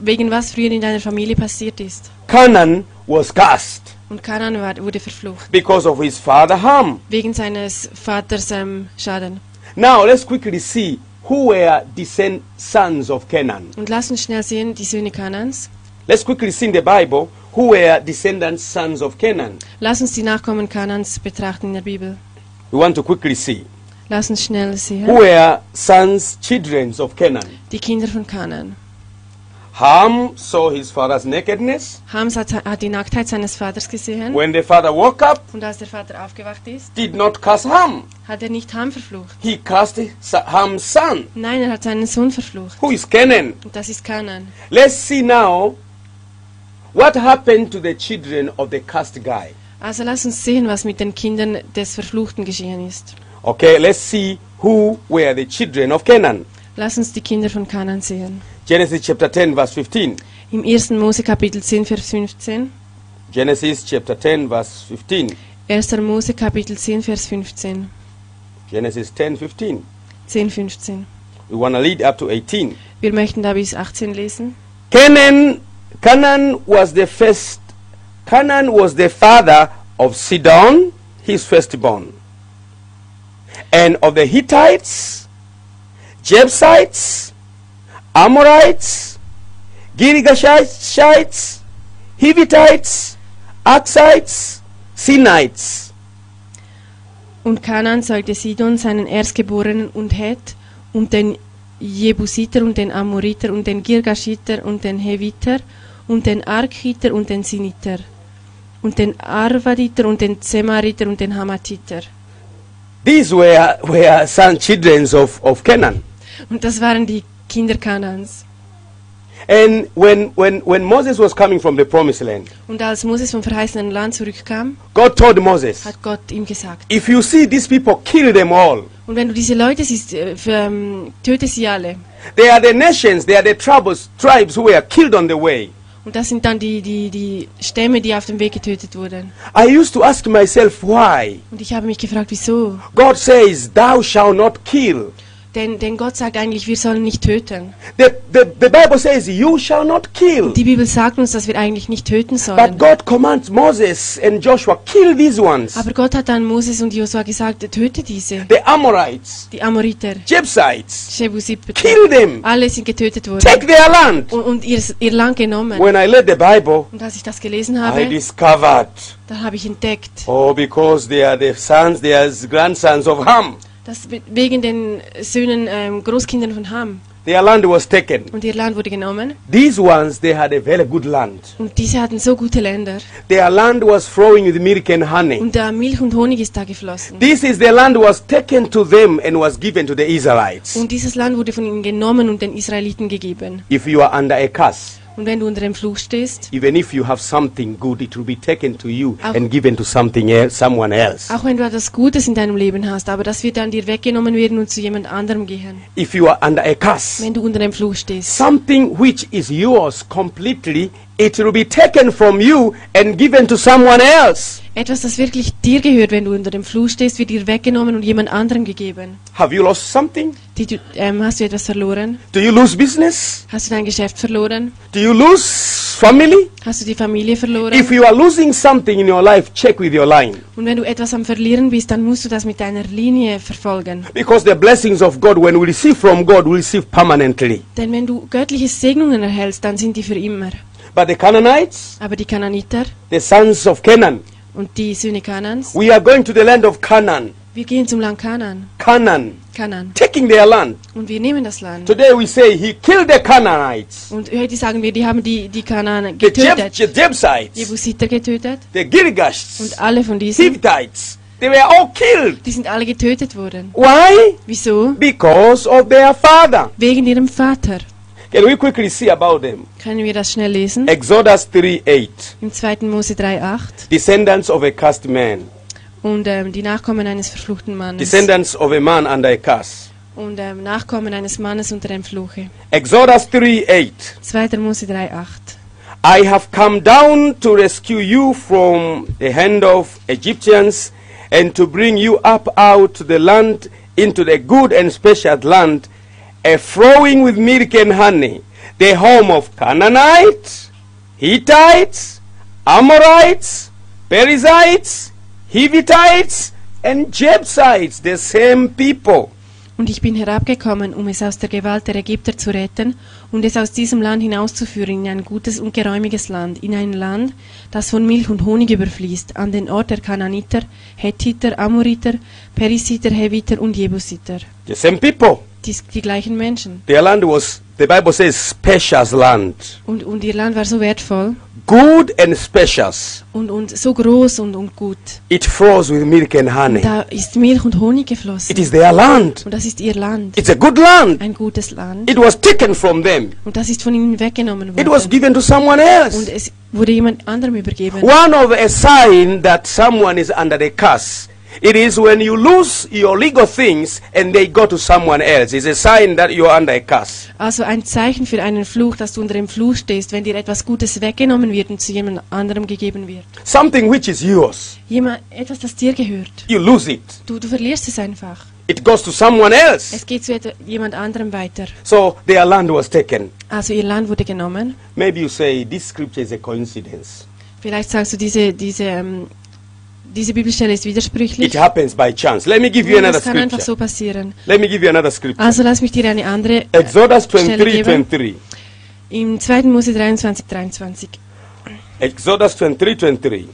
wegen was früher in deiner Familie passiert ist. Canaan was cast Und Kanan war, wurde verflucht, because of his father Ham. wegen seines Vaters ähm, Schaden. Now let's quickly see who were descend sons of Canaan. Und lass uns schnell sehen, die Söhne Kanans. Let's quickly see in the Bible who were descendants sons of Canaan. Lass uns die Nachkommen Kanans betrachten in der Bibel. We want to quickly see Lass uns schnell who sehen. were sons, children of Canaan. Die Kinder von Kanan. Ham saw his father's nakedness. Hams hat, hat die Nacktheit seines Vaters gesehen. When the father woke up, Und als der Vater aufgewacht ist, did not curse Ham. hat er nicht Ham verflucht. He cursed Ham's son, Nein, er hat seinen Sohn verflucht. who is Canaan. Und das ist Kanan. Let's see now what happened to the children of the cursed guy. Also lass uns sehen, was mit den Kindern des Verfluchten geschehen ist. Okay, let's see who were the children of Canaan. Lass uns die Kinder von Kanan sehen. Genesis chapter 10, verse 15. Im 1. Mose Kapitel 10, Vers 15. Genesis chapter 10, verse 15. 1. Mose Kapitel 10, Vers 15. Genesis 10, 15. 10, 15. We want to lead up to 18. Wir möchten da bis 18 lesen. Canaan, Canaan was the first. Canaan was the father of Sidon, his firstborn, and of the Hittites, Jebusites, Amorites, Girgashites, Hivitites, Arkites, Sinites. Und Kanan zeugte Sidon seinen Erstgeborenen und Het und den Jebusiter und den Amoriter und den Girgashiter und den Heviter und den Arkiter und den Siniter und den Arvaditer und den Zemariter und den Hamatiter. These were, were son children of, of Canaan. Und das waren die Kinder Kanans. And when, when, when Moses was coming from the promised land, Und als Moses vom verheißenen Land zurückkam, God told Moses, hat Gott ihm gesagt, If you see these people, kill them all. und wenn du diese Leute siehst, äh, ähm, töte sie alle. They are the nations, they are the tribes, tribes who were killed on the way. Und das sind dann die, die, die Stämme, die auf dem Weg getötet wurden. I used to ask myself why. Und ich habe mich gefragt, wieso? God says, Thou shalt not kill. Denn, denn Gott sagt eigentlich, wir sollen nicht töten. The, the, the Bible says, You shall not kill. Die Bibel sagt uns, dass wir eigentlich nicht töten But sollen. God commands Moses and Joshua, kill these ones. Aber Gott hat dann Moses und Josua gesagt, töte diese. The Amorites, Die Amoriter, Jebusites, Jebusiter, kill them. alle sind getötet worden. Take their land. Und, und ihr, ihr Land genommen. When I read the Bible, Und als ich das gelesen I habe, discovered, dann habe ich entdeckt, oh, because they are the sons, they are grandsons of Ham. Dass we- wegen den Söhnen, ähm, Großkindern von Ham, Their land was taken. und ihr Land wurde genommen. These ones, they had a very good land. Und diese hatten so gute Länder. Their land was flowing with milk and honey. Und da Milch und Honig ist da geflossen. This is the land was taken to them and was given to the Israelites. Und dieses Land wurde von ihnen genommen und den Israeliten gegeben. If you are under a curse, Und wenn du unter dem Fluch stehst, even if you have something good, it will be taken to you Auch- and given to something else, someone else. auch wenn du etwas Gutes in deinem Leben hast, aber das wird dann dir weggenommen werden und zu jemand anderem gehen. If you are under a curse, Wenn du unter dem Fluch stehst. something which is yours completely, it will be taken from you and given to someone else. Etwas, das wirklich dir gehört, wenn du unter dem Fluch stehst, wird dir weggenommen und jemand anderem gegeben. Have you lost something? Die, ähm, hast du etwas verloren? Do you lose business? Hast du dein Geschäft verloren? Do you lose family? Hast du die Familie verloren? If you are losing something in your life, check with your line. Und wenn du etwas am Verlieren bist, dann musst du das mit deiner Linie verfolgen. Because the blessings of God, when we receive from God, we receive permanently. Denn wenn du göttliche Segnungen erhältst, dann sind die für immer. But the Canaanites, Aber die Kananiter the sons of Canaan, und die Söhne Kanans, we are going to the land of Canaan. wir gehen zum Land Kanan. Canaan, Kanan. taking their land. Und wir nehmen das Land. Today we say he killed the Canaanites, Und heute sagen wir, die haben die, die Kanan the getötet. Je- Jebusites, Jebusiter getötet. the Girgashites, Und alle von diesen, Hivitites, They were all killed. Die sind alle getötet worden. Why? Wieso? Because of their father. Wegen ihrem Vater. Can we quickly see about them? Können wir das schnell lesen? Exodus 3 8. Im 2. Mose 3,8. Descendants of a cursed man. Und ähm, die Nachkommen eines verfluchten Mannes. Descendants of a man under a curse. Und ähm, Nachkommen eines Mannes unter dem Fluche. Exodus 3 8. 2. Mose 3,8. I have come down to rescue you from the hand of Egyptians and to bring you up out to the land into the good and spacious land, a flowing with milk and honey, the home of Canaanites, Hittites, Amorites, Perizzites, Hivitites, and Jebusites, the same people. Und ich bin herabgekommen, um es aus der Gewalt der Ägypter zu retten und es aus diesem Land hinauszuführen in ein gutes und geräumiges Land, in ein Land, das von Milch und Honig überfließt, an den Ort der Kananiter, Hethiter, Amoriter, Perisiter, Heviter und Jebusiter. The same people. Die, die gleichen Menschen. Their land was, the Bible says, spacious land. Und, und ihr Land war so wertvoll Good and spacious. und, und so groß und, und gut. It flows with milk and honey. Und da ist Milch und Honig geflossen. It is their land. Und das ist ihr Land. It's a good land. Ein gutes Land. It was taken from them. Und das ist von ihnen weggenommen It was worden. given to someone Und else. es wurde jemand anderem übergeben. One of a sign that someone is under the curse. It is when you lose your legal things and they go to someone else. It's a sign that you're under a curse. Also ein Zeichen für einen Fluch, dass du unter dem Fluch stehst, wenn dir etwas Gutes weggenommen wird und zu jemand anderem gegeben wird. Something which is yours, Jemand, etwas, das dir gehört. you lose it. Du, du verlierst es einfach. It goes to someone else. Es geht zu jemand anderem weiter. So their land was taken. Also ihr Land wurde genommen. Maybe you say this scripture is a coincidence. Vielleicht sagst du, diese, diese, ähm, diese Bibelstelle ist widersprüchlich. It happens by chance. Let me give you another das kann einfach scripture. so passieren. Let me give you another scripture. Also lass mich dir eine andere Exodus Stelle 23, geben. 23. Im 2. Mose 23, 23. Exodus 23, 23.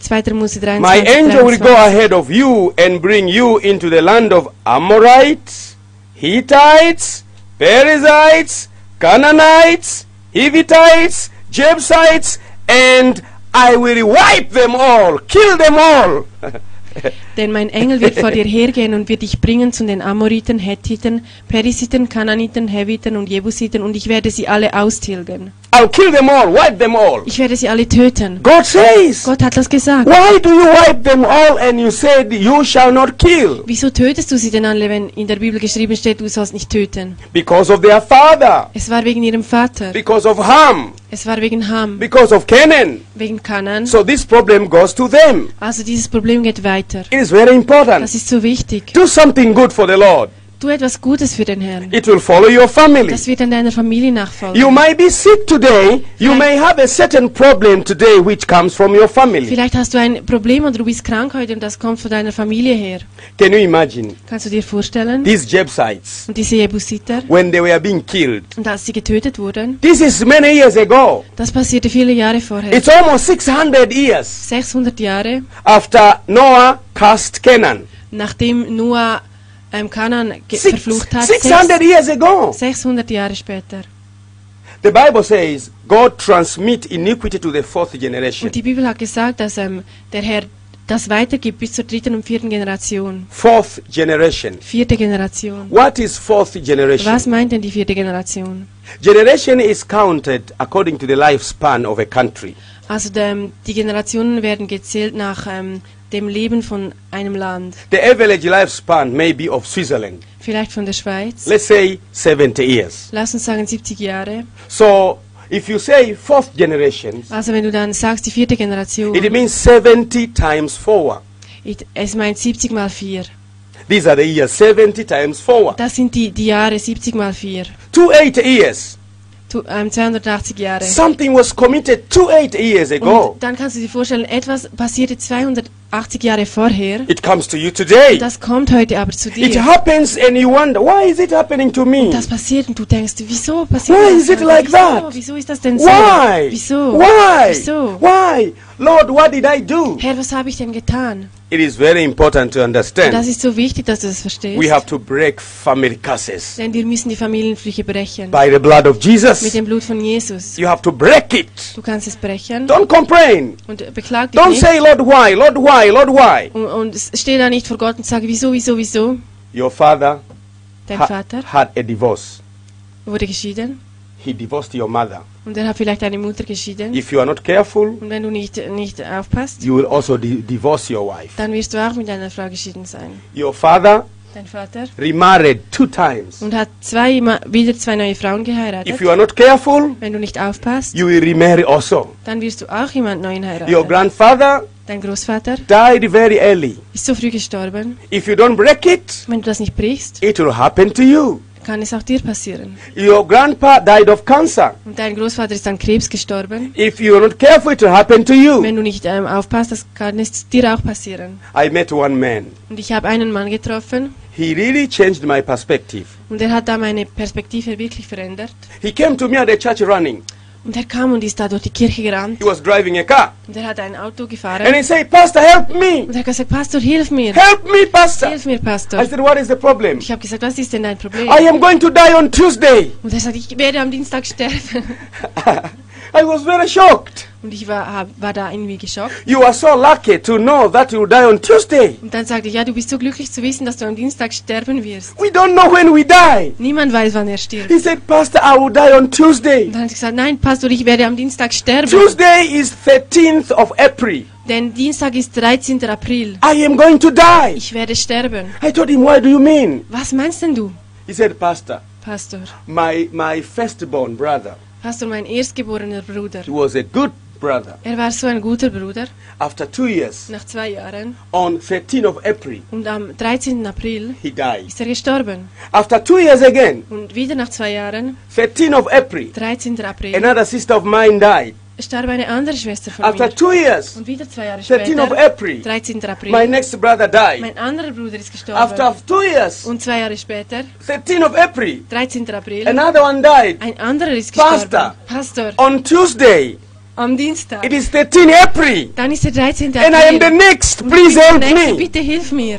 2. Mose 23, My angel will go 23. ahead of you and bring you into the land of Amorites, Hittites, Perizzites, Canaanites, Hivitites, Jebusites, and I will wipe them all, kill them all. (laughs) Denn mein Engel wird vor dir hergehen und wird dich bringen zu den Amoriten, Hethiten, Perisiten, Kananiten, Heviten und Jebusiten und ich werde sie alle austilgen. I'll kill them all, wipe them all. Ich werde sie alle töten. God says, Gott hat das gesagt. Why do you wipe them all and you said you shall not kill? Wieso tötest du sie denn alle, wenn in der Bibel geschrieben steht, du sollst nicht töten? Because of their father, Es war wegen ihrem Vater. because of Ham, Es war wegen Ham, because of Canaan. wegen Kanan. So this problem goes to them. Also dieses Problem geht weiter. It is very important. Das ist so wichtig. Do something good for the Lord. Tu etwas Gutes für den Herrn. It will follow your family. Das wird an deiner Familie nachfolgen. You might be sick today. You may have a certain problem today which comes from your family. Vielleicht hast du ein Problem oder du bist krank heute und das kommt von deiner Familie her. Can you imagine Kannst du dir vorstellen? these Jebusites Und diese Jebusiter, when they were being killed? und als sie getötet wurden, This is many years ago. das passierte viele Jahre vorher. It's almost 600 years 600 Jahre, after Noah cast Canaan. nachdem Noah ähm, Kanan Six, verflucht hat. 600 years ago. 600 Jahre später. The Bible says God transmit iniquity to the fourth generation. Und die Bibel hat gesagt, dass ähm, der Herr das weitergibt bis zur dritten und vierten Generation. Fourth generation. Vierte Generation. What is fourth generation? Was meint denn die vierte Generation? Generation is counted according to the lifespan of a country. Also dem, die Generationen werden gezählt nach ähm, dem Leben von einem Land. The average lifespan may be of Switzerland. Vielleicht von der Schweiz. Let's say 70 years. Lass uns sagen 70 Jahre. So if you say fourth generation, Also wenn du dann sagst die vierte Generation, it means 70 times 4. it- es meint 70 mal 4. These are the years, 70 times 4. Das sind die, die Jahre 70 mal 4. 280 years. Tu- ähm, 280 Jahre. Something was committed 280 years ago. Und dann kannst du dir vorstellen, etwas passierte 280 Jahre vorher. It comes to you today. Das kommt heute aber zu It dir. happens and you wonder, why is it happening to me? Das passiert und du denkst, wieso passiert Why das? is it like wieso? that? Wieso ist das denn so? Why? Wieso? Why? Wieso? Why? Lord, what did I do? Herr, was habe ich denn getan? It is very important to Und das understand. ist so wichtig, dass du das verstehst. We have to break family curses Denn wir müssen die Familienflüche brechen. by the blood of Mit Jesus. dem Blut von Jesus. You have to break it. Du kannst es brechen Don't complain. und beklag dich Don't nicht. say, Lord, why? Lord, why? Lord, why? Und, und steh da nicht vor Gott und sag, wieso, wieso, wieso? Your father Dein ha- Vater had a divorce. wurde geschieden He divorced your mother. und er hat vielleicht deine Mutter geschieden. If you are not careful, Und wenn du nicht, nicht aufpasst, you will also di- divorce your wife. dann wirst du auch mit deiner Frau geschieden sein. Your father Dein Vater. remarried two times. Und hat zwei, wieder zwei neue Frauen geheiratet. If you are not careful, Wenn du nicht aufpasst, you will remarry also. dann wirst du auch jemand neuen Your heiraten. grandfather Dein Großvater died very early. ist so früh gestorben. If you don't break it, Wenn du das nicht brichst, it will happen to you. Kann es auch dir passieren. Your grandpa died of cancer. Und dein Großvater ist an Krebs gestorben. If you are not careful, it will happen to you. Wenn du nicht ähm, aufpasst, das kann es dir auch passieren. I met one man. Und ich habe einen Mann getroffen He really changed my perspective. und er hat da meine Perspektive wirklich verändert. He came to me at the church running. Und er kam und ist da durch die Kirche gerannt He was driving a car. und er hat ein Auto And he said, Pastor, help me. Und er hat gesagt, Pastor, hilf mir. Help me, Pastor. Hilf mir, I said, What is the problem? Ich habe gesagt, was ist denn dein Problem? I am going to die on Tuesday. Und er sagt, ich werde am Dienstag sterben. (laughs) I was very shocked. Und ich war, war da irgendwie geschockt. You are so lucky to know that you die on Tuesday. Und dann sagte ich, ja, du bist so glücklich zu wissen, dass du am Dienstag sterben wirst. We don't know when we die. Niemand weiß, wann er stirbt. He said, Pastor, I will die on Tuesday. Und dann hat ich gesagt, nein, Pastor, ich werde am Dienstag sterben. Tuesday is 13th of April. Denn Dienstag ist 13. April. I am going to die. Ich werde sterben. I told him, What do you mean? Was meinst denn du, He said, Pastor, Pastor? my, my firstborn brother, Pastor, mein erstgeborener Bruder. he was a good brother. Er war so ein guter Bruder. After two years, Nach zwei Jahren. on 13th of April, Und am 13. April he died. ist er gestorben. After two years again, Und wieder nach zwei Jahren, 13th of April, 13. April, another sister of mine died. starb eine andere Schwester von After mir. two years, Und wieder zwei Jahre 13th of später, April, 13. April, my next brother died. mein anderer Bruder ist After gestorben. two years, Und zwei Jahre später, 13th of April, 13. April, another one died. ein anderer ist Pastor. gestorben. Pastor, On Tuesday, am Dienstag. it is 13 April, Dann ist der 13. and I am the April. next. Und Please help der Nächste, me. bitte hilf mir.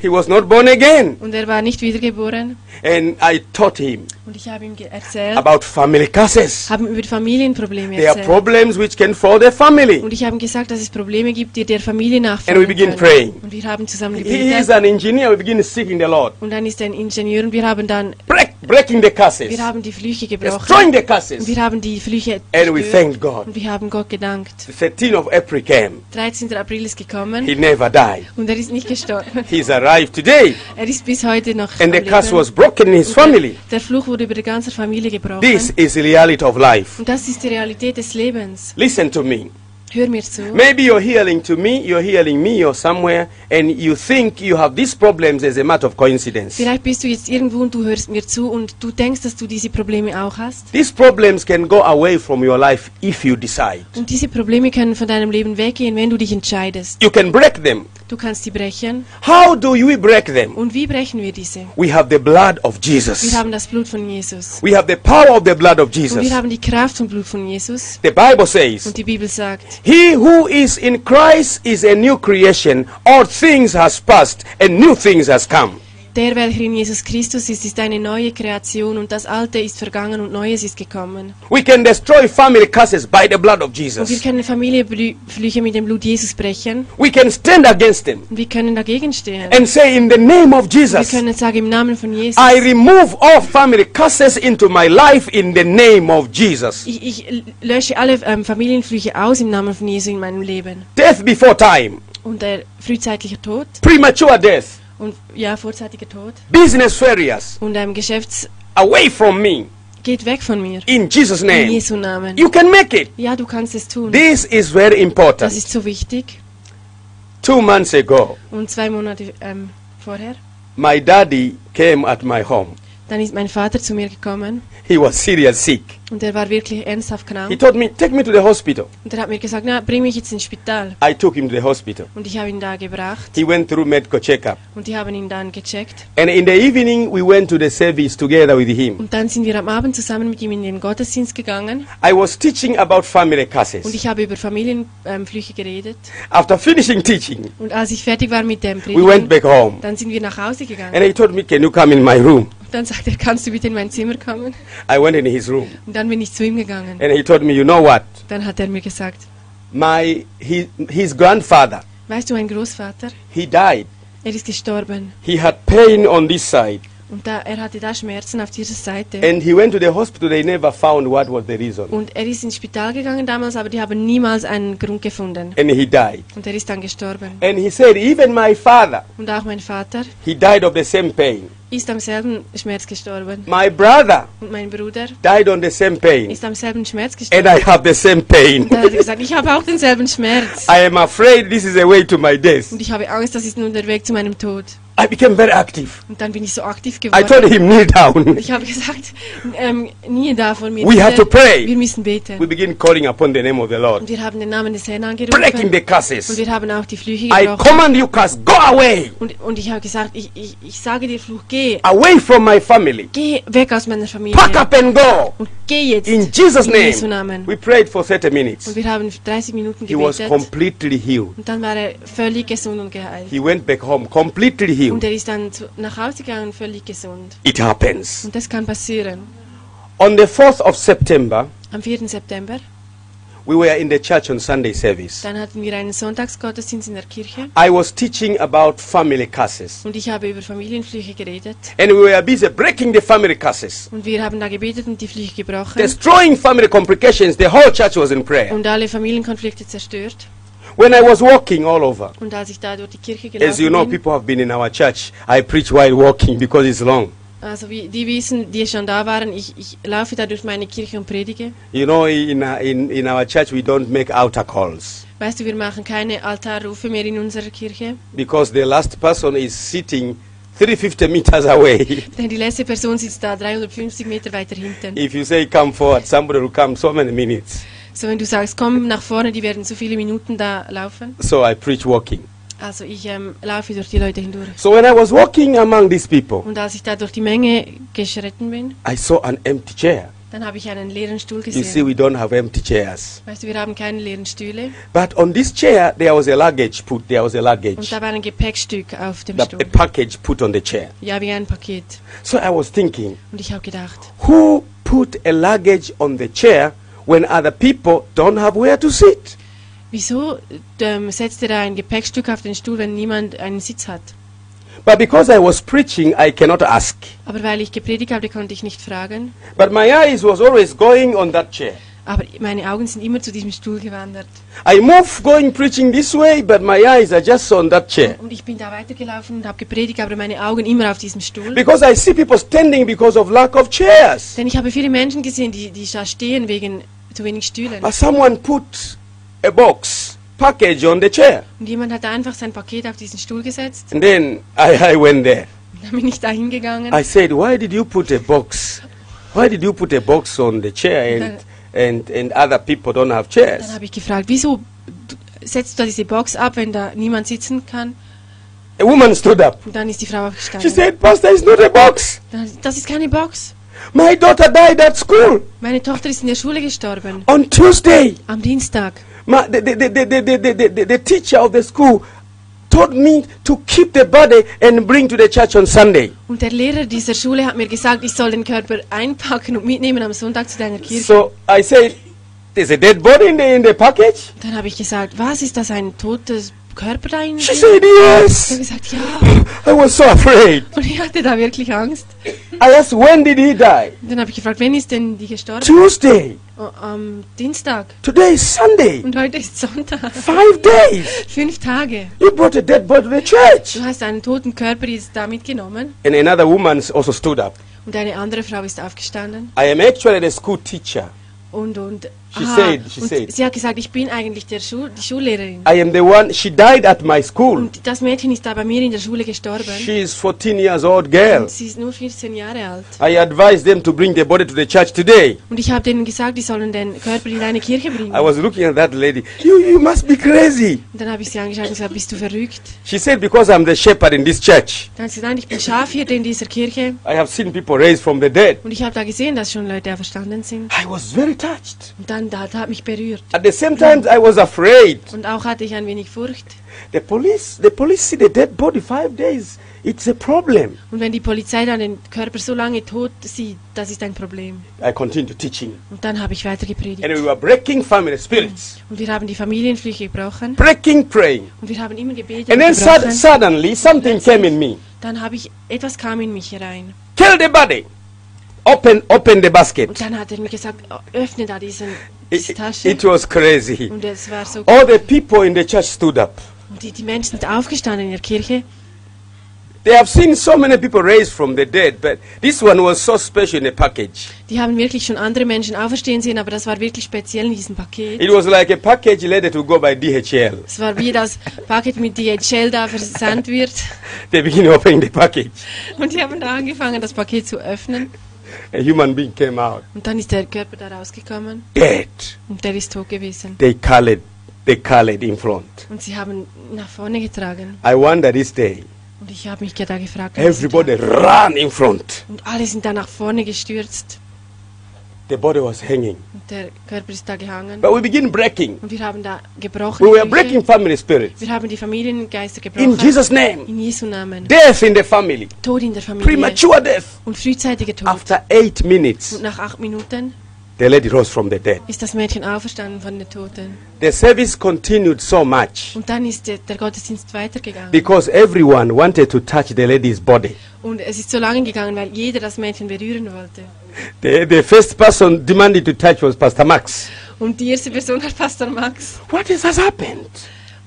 He was not born again, Und er war nicht wiedergeboren. and I taught him Und ich habe ihm erzählt, about family curses. haben über Familienprobleme There are erzählt. problems which can fall the family. Und ich habe ihm gesagt, dass es Probleme gibt, die der Familie And we nachfolgen begin können. praying. Und wir haben zusammen He is gebetet. an engineer. We begin seeking the Lord, Und dann ist er ein Ingenieur und wir haben dann, Break, breaking the curses, wir haben die Flüche gebrochen. destroying the Und curses, wir haben die Flüche and we thanked God. Und wir haben Gott gedankt. The 13th of April came. 13. April ist gekommen He never died. und er ist nicht gestorben. He's (laughs) arrived today, Er ist bis heute noch and the curse was broken in his family. Der Fluch wurde über die ganze Familie gebrochen. This is the reality of life. Und das ist die Realität des Lebens. Listen to me. Hör mir zu. Maybe you're healing to me, you're healing me or somewhere, and you think you have these problems as a matter of coincidence. Vielleicht bist du jetzt irgendwo und du hörst mir zu und du denkst, dass du diese Probleme auch hast. These problems can go away from your life if you decide. Und diese Probleme können von deinem Leben weggehen, wenn du dich entscheidest. You can break them. Du kannst sie brechen. How do we break them? Und wie brechen wir diese? We have the blood of Jesus. Wir haben das Blut von Jesus. We have the power of the blood of Jesus. Und Jesus. wir haben die Kraft vom Blut von Jesus. The Bible says, Und die Bibel sagt, He who is in Christ is a new creation. All things has passed and new things has come. Der, welcher in Jesus Christus ist, ist eine neue Kreation und das Alte ist vergangen und Neues ist gekommen. We can destroy family curses by the blood of Und wir Jesus. können Familienflüche mit dem Blut Jesus brechen We can stand against them und wir können dagegen stehen. and say, In the name of Wir Jesus, können sagen im Namen von Jesus. I remove all family curses into my life in the name of Jesus. Ich, ich lösche alle ähm, Familienflüche aus im Namen von Jesus in meinem Leben. Death before time, Und der frühzeitliche Tod premature death, und ja, vorzeitiger Tod business failures, und ähm, Geschäfts away from me geht weg von mir. in Jesus' In name. Jesu Namen. You can make it. Ja, du kannst es tun. This is very Das important. ist so wichtig. Two months ago, Und zwei Monate ähm, vorher, my daddy came at my home. Dann ist mein Vater zu mir gekommen He was serious sick. Und er war wirklich ernsthaft He krank. told me, Take me to the hospital. Und er hat mir gesagt, na, bring mich jetzt ins Spital. I took him to the hospital. Und ich habe ihn da gebracht He went through medical checkup. und die haben ihn dann gecheckt. And in the evening, we went to the service together with him. Und dann sind wir am Abend zusammen mit ihm in den Gottesdienst gegangen I was teaching about family und curses. ich habe über Familienflüche geredet. After finishing teaching, Und als ich fertig war mit dem we went Predigen, back home. dann sind wir nach Hause gegangen. And he told me, Can you come in my room? Dann sagt er, kannst du bitte in mein Zimmer kommen? I went in his room. Und dann bin ich zu ihm gegangen. And he told me, You know what? Dann hat er mir gesagt, My, he, his grandfather, weißt du, mein Großvater, he died. er ist gestorben. He had pain on this side. Und da, er hatte da Schmerzen auf dieser Seite. And he went to the hospital. They never found what was the reason. Und er ist ins Spital gegangen damals, aber die haben niemals einen Grund gefunden. And he died. Und er ist dann gestorben. And he said, Even my father, Und auch mein Vater he died of the same pain. Ist am selben Schmerz gestorben. My brother Und mein Bruder died on the same pain. ist am selben Schmerz And gestorben. I have the same pain. Und dann hat er gesagt, ich habe auch denselben (laughs) Schmerz. I am afraid this is the way to my death. Und ich habe Angst, das ist nun der Weg zu meinem Tod. I became very active. Und dann bin ich so aktiv I told him, kneel down. (laughs) Ich habe gesagt, ähm, nie da vor mir. We have to pray. Wir müssen beten. We begin calling upon the name of the Lord, Und wir haben den Namen des Herrn breaking angerufen. the Und curses. wir haben auch die Flüche I command you, curse, go away, Und, und ich habe gesagt, ich, ich, ich sage dir, Fluch, geh. away from my family. Geh weg aus meiner Familie. Pack up and go. Und geh jetzt. In Jesus' In Jesu name. Namen. We prayed for 30 Und minutes. wir haben 30 Minuten He was completely healed. Und dann war er völlig gesund und geheilt. He went back home completely Und er ist dann zu, nach Hause gegangen, völlig gesund. It happens. Und das kann passieren. On the 4th of September, Am 4. September, we were in the church on Sunday service. dann hatten wir einen Sonntagsgottesdienst in der Kirche. I was teaching about family curses. Und ich habe über Familienflüche geredet. And we were busy breaking the family curses, Und wir haben da gebetet und die Flüche gebrochen. destroying family complications. The whole church was in prayer. Und alle Familienkonflikte zerstört. When I was walking all over, Und als ich da durch die Kirche as you know, bin, people have been in our church. I preach while walking because it's long. also wie, die wissen, die schon da waren, ich, ich laufe da durch meine Kirche und predige. You know, in, in, in our church, we don't make altar calls Weißt du, wir machen keine Altarrufe mehr in unserer Kirche, because the last person is sitting 350 meters away. (laughs) denn die letzte Person sitzt da 350 Meter weiter hinten. if you say come forward, somebody will come so many minutes. So, wenn du sagst, komm nach vorne, die werden so viele Minuten da laufen. So I preach walking. Also ich ähm, laufe durch die Leute hindurch. So when I was walking among these people, Und als ich da durch die Menge geschritten bin, I saw an empty chair. dann habe ich einen leeren Stuhl You see, gesehen. we don't have empty chairs. Weißt du, wir haben keine leeren Stühle. But on this chair, there was a luggage put. There was a Und luggage, da war ein Gepäckstück auf dem the, Stuhl. a package put on the chair. Ja, wie ein Paket. So I was thinking, Und ich habe gedacht, who put a luggage on the chair when other people don't have where to sit? wieso ähm, setzt er da ein Gepäckstück auf den Stuhl, wenn niemand einen Sitz hat? But because I was preaching, I cannot ask. Aber weil ich gepredigt habe, konnte ich nicht fragen. But my eyes was always going on that chair. Aber meine Augen sind immer zu diesem Stuhl gewandert. I move going preaching this way, but my eyes are just on that chair. Und ich bin da weitergelaufen und habe gepredigt, aber meine Augen immer auf diesem Stuhl. Because I see people standing because of lack of chairs. Denn ich habe viele Menschen gesehen, die, die da stehen wegen zu wenig Stühlen. But someone put a box, package on the chair. Und jemand hat einfach sein Paket auf diesen Stuhl gesetzt. And then I, I went there. Und dann bin ich da hingegangen. I said, why did you put a box? Why did you put a box on the chair and, and, and other people don't have Dann chairs? habe ich gefragt, wieso setzt du da diese Box ab, wenn da niemand sitzen kann? A woman stood up. Und dann ist die Frau She aufgestanden. said, Pastor, it's not a box. Dann, das ist keine Box. My daughter died at school. Meine Tochter ist in der Schule gestorben. On Tuesday. Am Dienstag. My, the, the, the, the, the, the, the the teacher of the school told me to keep the body and bring to the church on Sunday. Und der Lehrer dieser Schule hat mir gesagt, ich soll den Körper einpacken und mitnehmen am Sonntag zu deiner Kirche. So I said, there's a dead body in the, in the package. Dann habe ich gesagt, was ist das ein totes Körper da in She said, Ich habe yes. gesagt, ja. I was so afraid. Und ich hatte da wirklich Angst. I asked, when did he die? Dann habe ich gefragt, wann ist denn die gestorben? Tuesday. Oh, am Dienstag. Today is Sunday. Und heute ist Sonntag. Five days. Fünf Tage. You brought a dead body to the church. Du hast einen toten Körper jetzt da mitgenommen. And another woman also stood up. Und eine andere Frau ist aufgestanden. I am actually the school teacher. Und, und She Aha, said, she said, sie hat gesagt, ich bin eigentlich der Schu die Schullehrerin. I am the one. She died at my school. Und das Mädchen ist da bei mir in der Schule gestorben. She is 14 years old girl. Und sie ist nur 14 Jahre alt. I advised them to bring the body to the church today. Und ich habe denen gesagt, die sollen den Körper in eine Kirche bringen. I was looking at that lady. You, you must be crazy. Und dann habe ich sie angeschaut und gesagt, bist du verrückt? She said, because I'm the shepherd in this church. Dann hat sie gesagt, ich bin Schafhirte in dieser Kirche. I have seen people raised from the dead. Und ich habe da gesehen, dass schon Leute auferstanden sind. I was very touched. Und dann, da, da hat mich berührt. At the same time, I was afraid. Und auch hatte ich ein wenig Furcht. The police, the police see the dead body five days. It's a problem. Und wenn die Polizei dann den Körper so lange tot sieht, das ist ein Problem. I continued teaching. Und dann habe ich weiter gepredigt. And we were breaking family spirits, Und wir haben die Familienflüche gebrochen. breaking, praying. Und wir haben immer gebetet And und then gebrochen. suddenly, something came in me. Dann habe ich, etwas kam in mich herein. Kill the body. Open, open the basket. Und dann hat er mir gesagt, "Oh, öffne da diesen, It, diese Tasche. it was crazy. Und es war so All the people in the church stood up. Und die, die Menschen sind aufgestanden in der Kirche. They have seen so many people raised from the dead, but this one was so special in a package. Die haben wirklich schon andere Menschen auferstehen sehen, aber das war wirklich speziell in diesem Paket. It was like a package later to go by DHL. Es war wie das Paket mit DHL da versandt wird. (laughs) They begin opening the package. Und die haben da angefangen, das Paket zu öffnen. A human being came out, Und dann ist der Körper da rausgekommen dead. und der ist tot gewesen. They colored, they colored in front. Und sie haben nach vorne getragen. I wonder this day, Und ich habe mich da gefragt. everybody ran in front. Und alle sind da nach vorne gestürzt. The body was hanging. Der Körper ist da gehangen. But we begin breaking. Und wir haben da gebrochen. We were breaking family spirits. Wir haben die Familiengeister In gebrochen. Jesus' name. In Jesu Namen. Death in the family. Tod in der Familie. Premature death. Und frühzeitiger Tod. After eight minutes, Und nach acht Minuten the lady rose from the dead. ist das Mädchen auferstanden von den Toten. The service continued so much Und dann ist der, der Gottesdienst weitergegangen. because everyone wanted to touch the lady's body. Und es ist so lange gegangen, weil jeder das Mädchen berühren wollte. The, the first person demanded to touch was Pastor Max. Und die erste Person war Pastor Max. What has happened?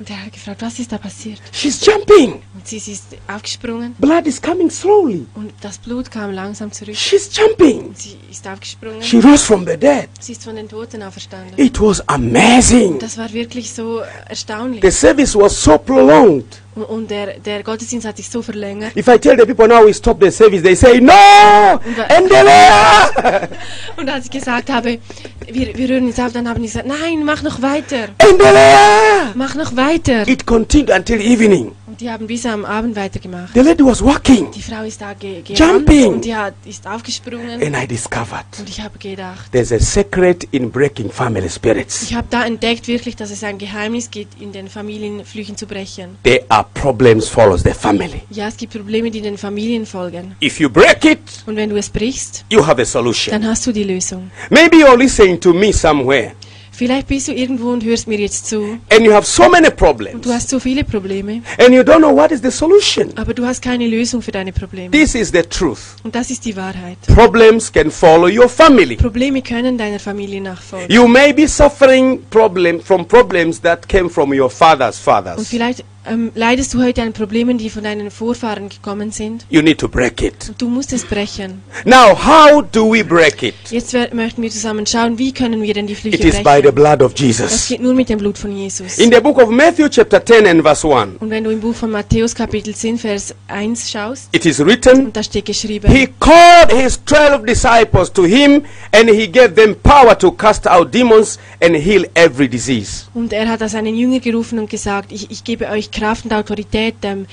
Und er hat gefragt, was ist da passiert? She's jumping. Und sie, ist aufgesprungen Blood is coming slowly. und das Blut kam langsam zurück. She's jumping. Und sie ist aufgesprungen. She rose from the dead. Sie ist von den Toten auferstanden. It was amazing. Das war wirklich so erstaunlich. The service was so prolonged. Und, der, der Gottesdienst hat sich so verlängert. If I tell the people now we stop the service, they say, No! Endelea! (laughs) Und als ich gesagt habe, wir, wir hören jetzt auf, dann haben die gesagt, nein, mach noch weiter. Endelea! Mach noch weiter. It continued until evening. Die haben bis am Abend weitergemacht. The lady was walking. Die Frau ist da ge Jumping. und die hat, ist aufgesprungen. And I discovered Und ich habe gedacht, there's a secret in breaking family spirits. ich habe da entdeckt wirklich, dass es ein Geheimnis gibt, in den Familienflüchen zu brechen. There are problems follows the family. Ja, es gibt Probleme, die den Familien folgen. If you break it, Und wenn du es brichst, you have a solution. dann hast du die Lösung. Maybe you're listening to me somewhere Vielleicht bist du irgendwo und hörst mir jetzt zu and you have so many und problems du hast so viele Probleme, and you don't know what is the solution. aber du hast keine Lösung für deine Probleme. This is the truth. Und das ist die Wahrheit. Problems can follow your family. Probleme können deiner Familie nachfolgen. You may be suffering problem from problems that came from your father's Und fathers. vielleicht ähm, leidest du heute an Problemen, die von deinen Vorfahren gekommen sind. You need to break it. Du musst es brechen. Now, how do we break it? Jetzt möchten wir zusammen schauen, wie können wir denn die Flüche It is by the brechen. blood of Das Jesus. geht nur mit dem Blut von Jesus. In the book of Matthew, chapter 10 and verse 1, Und wenn du im Buch von Matthäus Kapitel 10, Vers 1 schaust, it is written, und da steht geschrieben, He called his twelve disciples to him, and he gave them power to cast out demons and heal every disease. und er hat seinen Jünger gerufen und gesagt, ich, ich gebe euch Kraft und Autorität, ähm,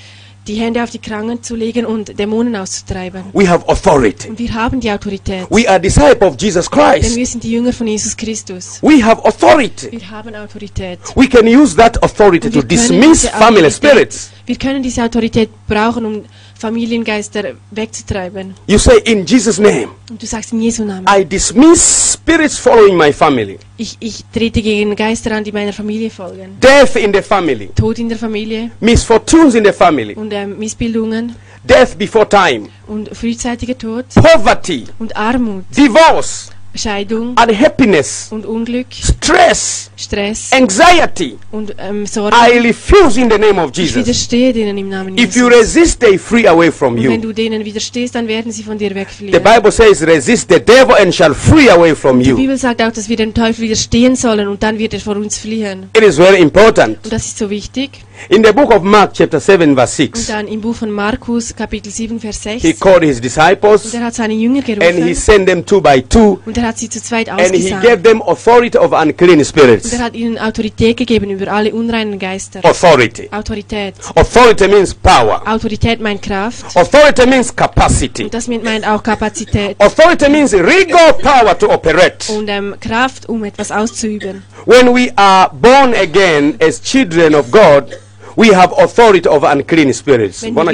die Hände auf die Kranken zu legen und Dämonen auszutreiben. We have authority. Und wir haben die Autorität, We are disciples of Jesus denn Christ. wir sind die Jünger von Jesus Christus. We have authority. Wir haben Autorität. We can use that authority to dismiss family spirits. Wir können diese Autorität brauchen, um Familiengeister wegzutreiben. You say, In Jesus' name, Und du sagst in Jesu Namen. I dismiss spirits following my family, Ich, ich trete gegen Geister an, die meiner Familie folgen. death in the family, Tod in der Familie. Misfortunes in the family, und ähm, Missbildungen. Death before time, und frühzeitiger Tod. Poverty, und Armut, divorce, Scheidung unhappiness, und Unglück, stress, Stress anxiety. und ähm, Sorgen. I refuse in the name of Ich Jesus. widerstehe denen im Namen If you Jesus. resist, they flee away from Und wenn you. du denen widerstehst, dann werden sie von dir The wegfliehen. Bible says, resist the devil and shall flee away from Die you. Bibel sagt auch, dass wir dem Teufel widerstehen sollen und dann wird er vor uns fliehen. It is very important. Und das ist so wichtig. In the book of Mark, chapter 7, verse Und 6, dann im Buch von Markus, Kapitel 7, Vers 6. he called his Und disciples er hat seine Jünger and he gerufen sent them two by two und er hat sie zu zweit and he ausgesandt. gave them authority of unclean Und spirits. er hat ihnen Autorität gegeben über alle unreinen Geister. Authority. Autorität. Authority means power. Autorität meint Kraft. Authority means capacity. Und das meint auch Kapazität. Authority means regal power to operate. Und ähm, Kraft, um etwas auszuüben. When we are born again as children of God, we have authority over unclean spirits. Wenn Mbona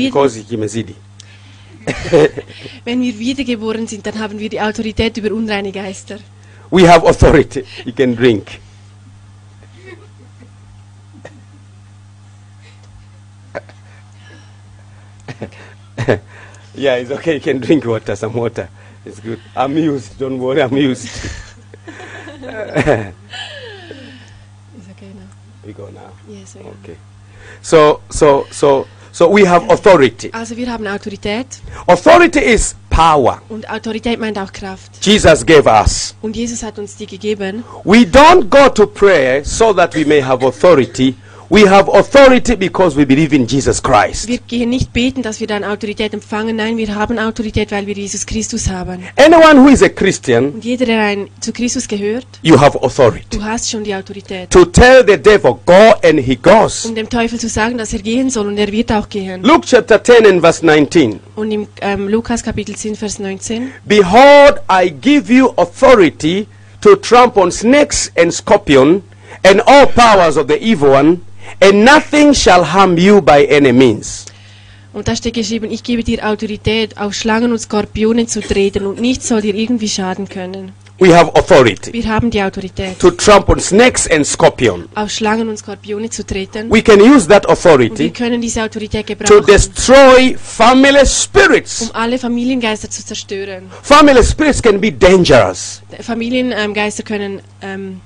kimezidi? Wenn wir wiedergeboren sind, dann haben wir die Autorität über unreine Geister. We have authority. You can drink. yeah, it's okay. You can drink water, some water. It's good. I'm used. Don't worry, I'm used. Ist okay now. we go now. Yes, okay. Okay. So, so, so, so we have authority. Also wir haben Autorität Authority is power. und Autorität meint auch Kraft. Jesus gave us. Und Jesus hat uns die gegeben. We don't go to prayer so that we may have authority. We have authority because we believe in Jesus Christ. Wir gehen nicht beten, dass wir dann Autorität empfangen. Nein, wir haben Autorität, weil wir Jesus Christus haben. Anyone who is a Christian, Und jeder, der ein, zu Christus gehört, you have authority. du hast schon die Autorität. To tell the devil, go and he goes. Um dem Teufel zu sagen, dass er gehen soll und er wird auch gehen. Luke chapter 10 and verse 19. Und im ähm, Lukas Kapitel 10, Vers 19. Behold, I give you authority to trample on snakes and scorpion and all powers of the evil one, and nothing shall harm you by any means. Und da steht geschrieben, ich gebe dir Autorität, auf Schlangen und Skorpione zu treten und nichts soll dir irgendwie schaden können. We have authority Wir haben die Autorität, to trample on snakes and scorpion. auf Schlangen und Skorpione zu treten. We can use that Und wir authority können diese Autorität to gebrauchen, destroy family spirits. um alle Familiengeister zu zerstören. Family spirits can be dangerous. Familiengeister können ähm,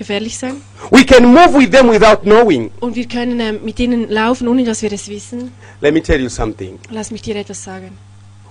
gefährlich sein. We can move with them without knowing. Und wir können ähm, mit ihnen laufen, ohne dass wir es wissen. Let me tell you something. Lass mich dir etwas sagen.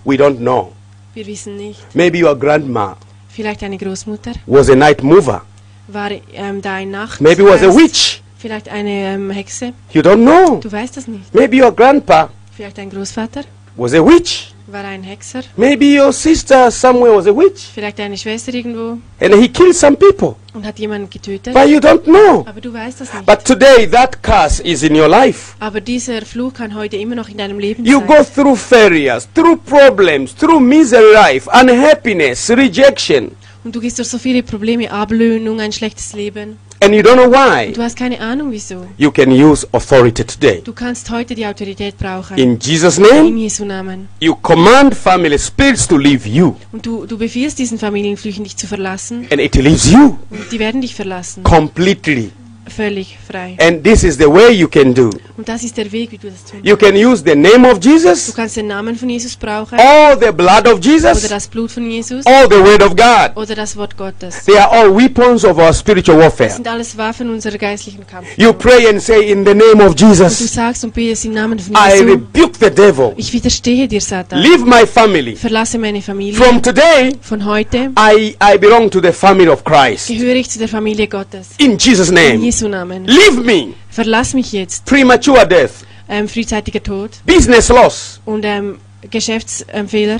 We don't know. Wir wissen nicht. Maybe your grandma Vielleicht eine Großmutter was a night mover. war ähm, da in Nacht. Maybe was a witch. Vielleicht eine ähm, Hexe. You don't know. Du weißt das nicht. Maybe your grandpa Vielleicht ein Großvater was a witch. War ein Hexer. Maybe your sister somewhere was a witch. Vielleicht eine Schwester irgendwo And he killed some people. und hat jemanden getötet. But you don't know. Aber du weißt das nicht. But today that curse is in your life. Aber dieser Fluch kann heute immer noch in deinem Leben You sein. go through failures, through problems, through misery life, unhappiness, rejection. Und du gehst durch so viele Probleme, Ablöhnung, ein schlechtes Leben. And you don't know why. Du hast keine Ahnung wieso. You can use authority today. Du kannst heute die Autorität brauchen. In Jesus' In name, Jesu Namen. you command family spirits to leave you. Und du, du befiehlst diesen Familienflüchen, dich zu verlassen. And it leaves you Und die werden dich verlassen. completely. Völlig frei. And this is the way you can do. Und das ist der Weg, wie du das tun You can use the name of Du Jesus, kannst den Namen von Jesus brauchen. or the blood of Oder Jesus, das Blut von Jesus. or the word of God. Oder das Wort Gottes. They are all weapons of our spiritual Das warfare. sind alles Waffen unserer geistlichen Kampf. You pray and say, In the name of Und du Jesus, sagst und betest im Namen von I rebuke the devil. Ich widerstehe dir, Satan. Leave my family. Verlasse meine Familie. From today, Von heute I, I belong to the family of Christ. gehöre ich zu der Familie Gottes. In Jesus' In name. Jesu Namen. Leave me. Verlass mich jetzt. Premature death, Ähm, frühzeitiger Tod business loss, und ähm, Geschäftsfehler,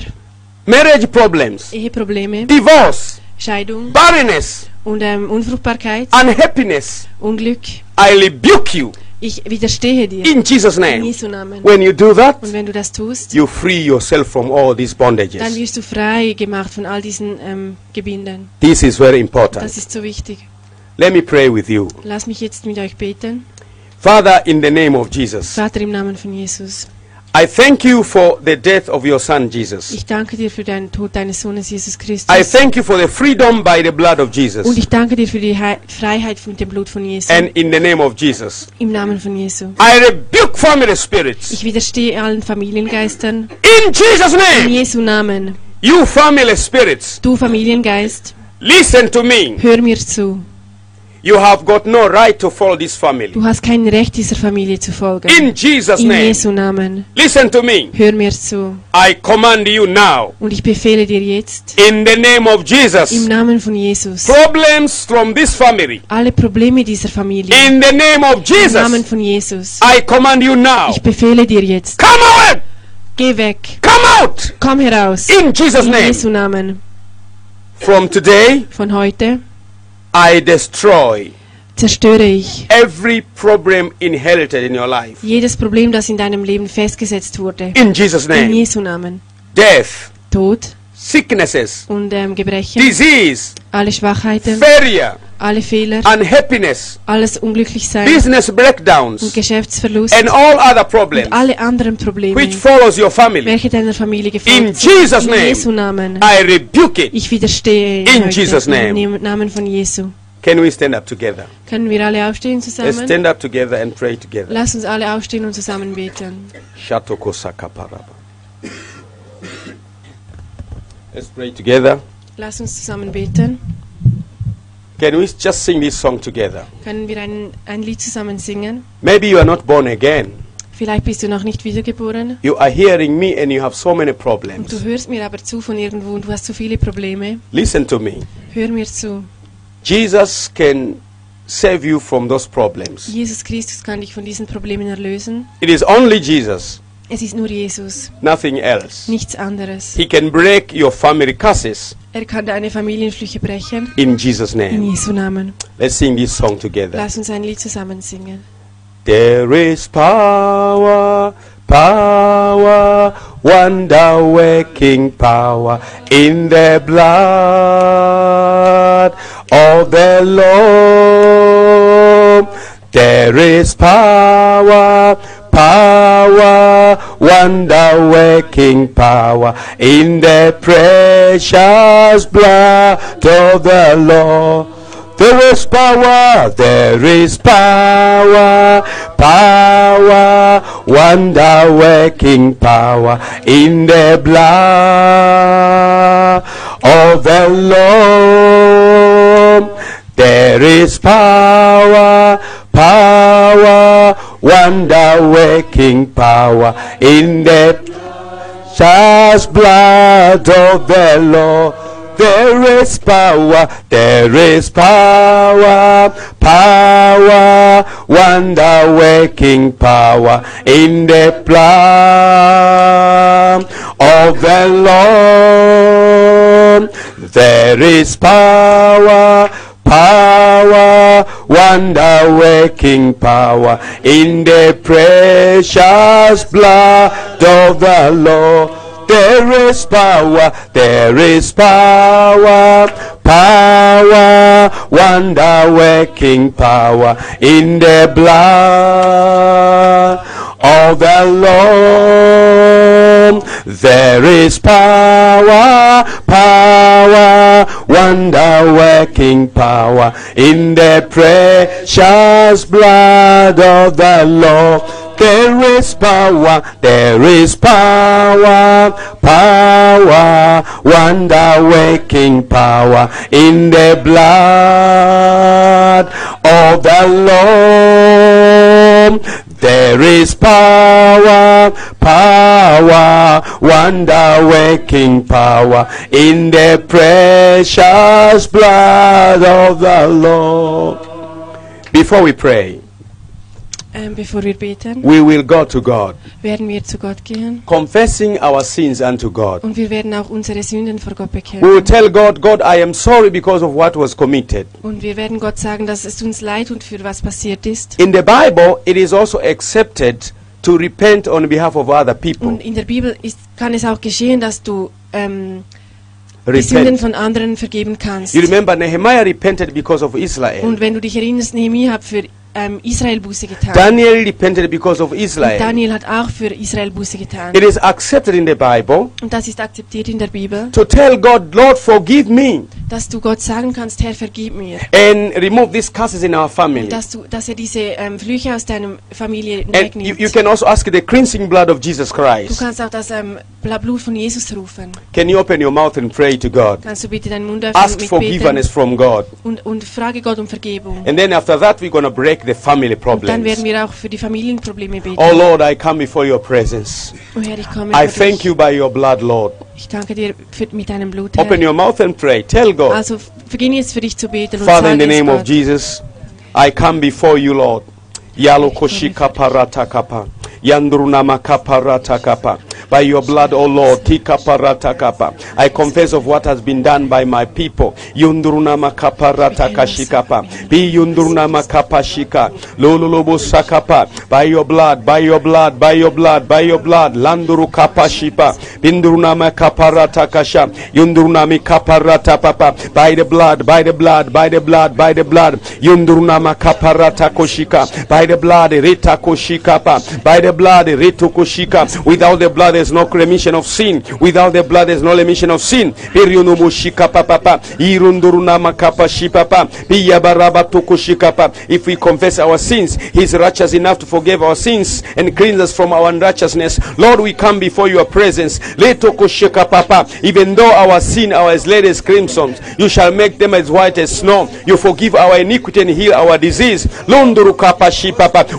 marriage problems, Eheprobleme, divorce, Scheidung barrenness, und ähm, Unfruchtbarkeit, unhappiness. Unglück. I rebuke you Ich widerstehe dir. in Jesus' In name. Jesu Namen. When you do that, Und wenn du das tust, you free yourself from all these dann bondages. wirst du frei gemacht von all diesen ähm, Gebinden. This is very important. Das ist so wichtig. Let me pray with you. Lass mich jetzt mit euch beten. Father, in the name of Jesus, Vater im Namen von Jesus. I thank you for the death of your son Jesus. Ich danke dir für den Tod deines Sohnes Jesus I Christus. thank you for the freedom by the blood of Und Jesus. ich danke dir für die Hei- Freiheit von dem Blut von Jesus. And in the name of Jesus, Im Namen von Jesu. I rebuke family spirits. Ich widerstehe allen Familiengeistern. In Jesus' In name, Jesu Namen. You family spirits, Du Familiengeist, listen to me. hör mir zu. You have got no right to follow this family. Du hast kein Recht, dieser Familie zu folgen. In Jesus' In name, Jesu Namen. listen to me. Hör mir zu. I command you now, Und ich befehle dir jetzt, in the name of im Jesus, Namen von Jesus, problems from this family. alle Probleme dieser Familie, In the name of im Namen Jesus, von Jesus, I command you now. ich befehle dir jetzt, Come out! geh weg, Come out! komm heraus. In Jesus' In name. Jesu Namen. From today, Von heute I destroy zerstöre ich every problem inherited in your life. jedes Problem, das in deinem Leben festgesetzt wurde. In Jesus' In name. Jesu Namen. Death, Tod sicknesses, und ähm, Gebrechen, disease, alle Schwachheiten, failure, alle Fehler, unhappiness, alles Unglücklichsein business und breakdowns, Geschäftsverlust and all other problems und alle anderen Probleme, which follows your family. welche deiner Familie In gefolgt sind. Jesus' In name, Jesu Namen. I rebuke it. Ich widerstehe In heute Jesus' name. im Namen von Jesu. Can we stand up together? Können wir alle aufstehen Let's zusammen? stand up together and pray together. Lass uns alle aufstehen und zusammen beten. Let's pray together. Lass uns zusammen beten. Can we just sing this song together? Können wir ein, ein Lied zusammen singen? Maybe you are not born again. Vielleicht bist du noch nicht wiedergeboren You are hearing me and you have so many und du problems. hörst mir aber zu von irgendwo und du hast so viele Probleme. Listen to me. Hör mir zu. Jesus can save you from those problems. Jesus Christus kann dich von diesen Problemen erlösen. It is only Jesus, Es ist nur Jesus, nothing else. nichts anderes. He can break your family curses Er kann deine Familienflüche brechen. in Jesus' In name. Jesu Namen. Let's sing this song together. Lass uns ein Lied zusammen singen. There is power, power, wonder working power in the blood of the Lord. There is power, power, wonder working power in the precious blood of the Lord. There is power, there is power, power, wonder working power in the blood of the Lord. There is power, power, wonder working power in the precious blood of the Lord. There is power, there is power, power, wonder working power in the blood of the Lord. There is power, power, wonder working power in the precious blood of the Lord. There is power, there is power, power, wonder working power in the blood of the Lord. There is power, power, wonder working power in the precious blood of the Lord. There is power, there is power, power, wonder working power in the blood of the Lord. There is power, power, wonder working power in the precious blood of the Lord. Before we pray, Ähm, bevor wir beten, we will go to God, werden wir zu Gott gehen confessing our sins unto God. und wir werden auch unsere Sünden vor Gott We will bekennen. tell God, God, I am sorry because of what was committed. Und wir werden Gott sagen, dass es uns leid tut für was passiert ist. In the Bible, it is also accepted to repent on behalf of other people. Und in der Bibel ist, kann es auch geschehen, dass du ähm, die Sünden von anderen vergeben kannst. You remember Nehemiah repented because of Israel. Und wenn du dich erinnerst, Nehemiah hat für ähm, Israel Buße getan. Daniel repented because of Und Israel. Daniel hat auch für Israel Buße getan. It is accepted in the Bible Und das ist akzeptiert in der Bibel, to tell God, Lord, forgive me dass du Gott sagen kannst, Herr, vergib mir. and remove these curses in our family. Dass, du, dass er diese ähm, Flüche aus deiner Familie And you, wegnimmt. you can also ask the cleansing blood of Jesus Du Christ. kannst auch das ähm, Blut von Jesus rufen. Can you open your mouth and pray to God? Kannst du bitte deinen Mund öffnen Ask und forgiveness from God. und, und frage Gott um Vergebung. And then after that, we're going to break the family Und dann werden problems. wir auch für die Familienprobleme beten. Oh Lord, I come before your presence. Oh Herr, ich komme I thank you by your blood, Lord. Ich danke dir für, mit deinem Blut, Open your mouth and pray. Tell God, Also f- beginn jetzt für dich zu beten und Father, in the name of Jesus, I come before you, Lord. Yalo koshika parata kapa. Yandrunama kaparata kapa. By your blood, O Lord. I confess of what has been done by my people. Yundrunama kaparata kashikapa. Be yundrunama kapashika. Lololobo sakapa. By your blood, by your blood, by your blood, by your blood. Landuru kapashipa. Bindrunama kaparata kasha. Kaparata papa. By the blood, by the blood, by the blood, by the blood. Yundrunama kaparata koshika. By the blood, rita koshika pa. By the blood, rito koshika. Without the blood, there's no remission of sin. Without the blood, there's no remission of sin. If we confess our sins, He's righteous enough to forgive our sins and cleanse us from our unrighteousness. Lord, we come before your presence. Even though our sin are as red as crimson, you shall make them as white as snow. You forgive our iniquity and heal our disease.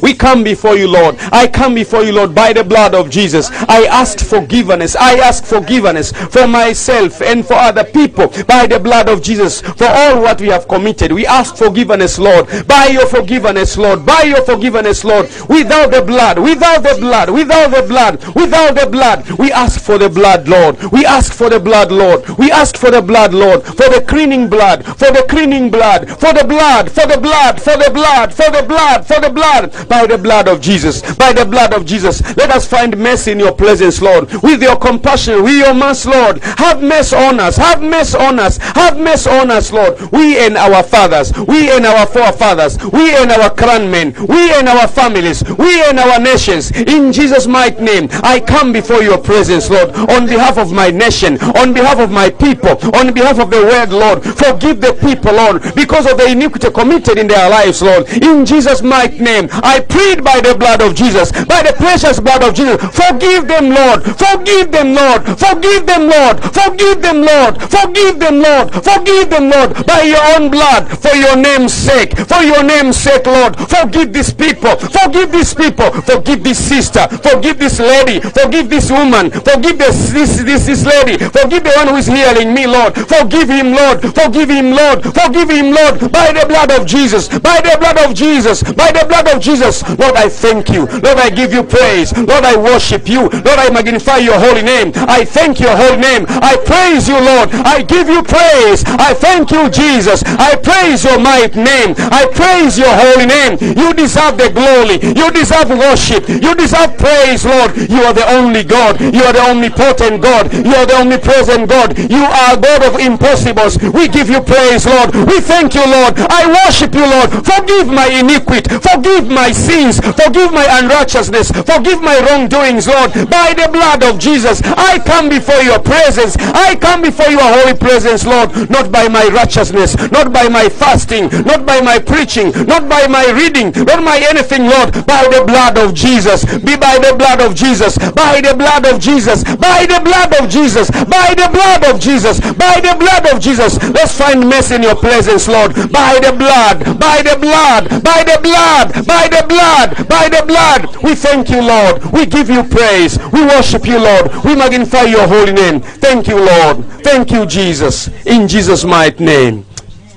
We come before you, Lord. I come before you, Lord, by the blood of Jesus. I ask forgiveness. I ask forgiveness for myself and for other people by the blood of Jesus for all what we have committed. We ask forgiveness, Lord, by your forgiveness, Lord, by your forgiveness, Lord. Without the blood, without the blood, without the blood, without the blood, we ask for the blood, Lord. We ask for the blood, Lord. We ask for the blood, Lord, for the cleaning blood, for the cleaning blood, for the blood, for the blood, for the blood, for the blood, for the blood, by the blood of Jesus, by the blood of Jesus. Let us find mercy in your presence, Lord, with your compassion, with your mercy, Lord. Have mercy on us, have mercy on us, have mercy on us, Lord. We and our fathers, we and our forefathers, we and our grandmen, we and our families, we and our nations. In Jesus' mighty name, I come before your presence, Lord, on behalf of my nation, on behalf of my people, on behalf of the world, Lord. Forgive the people, Lord, because of the iniquity committed in their lives, Lord. In Jesus' mighty name, I plead by the blood of Jesus, by the precious blood of Jesus. Forgive them, Lord. Forgive them, Lord. Forgive them, Lord. Forgive them, Lord. Forgive them, Lord. Forgive them, Lord, by your own blood, for your name's sake. For your name's sake, Lord. Forgive these people. Forgive these people. Forgive this sister. Forgive this lady. Forgive this woman. Forgive this this this, this lady. Forgive the one who is healing me, Lord. Forgive him, Lord. Forgive him, Lord. Forgive him, Lord. By the blood of Jesus. By the blood of Jesus. By the blood of Jesus. Lord, I thank you. Lord, I give you praise. Lord, I worship you. Lord, I magnify your holy name. I thank your holy name. I praise you, Lord. I give you praise. I thank you, Jesus. I praise your mighty name. I praise your holy name. You deserve the glory. You deserve worship. You deserve praise, Lord. You are the only God. You are the omnipotent God. You are the omnipresent God. You are God of impossibles. We give you praise, Lord. We thank you, Lord. I worship you, Lord. Forgive my iniquity. Forgive my sins. Forgive my unrighteousness. Forgive my wrongdoings, Lord. By the blood of Jesus, I come before your presence. I come before your holy presence, Lord. Not by my righteousness, not by my fasting, not by my preaching, not by my reading, not by anything, Lord. By the blood of Jesus. Be by the blood of Jesus. By the blood of Jesus. By the blood of Jesus. By the blood of Jesus. By the blood of Jesus. Let's find mercy in your presence, Lord. By the blood. By the blood. By the blood. By the blood. By the blood. We thank you, Lord. We give you praise. We worship you, Lord. We magnify your holy name. Thank you, Lord. Thank you, Jesus. In Jesus' mighty name.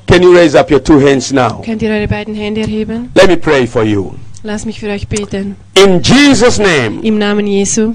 Can you raise up your two hands now? Könnt ihr eure beiden Hände erheben? Let me pray for you. Lass mich für euch beten. In Jesus' name, Im Namen Jesu.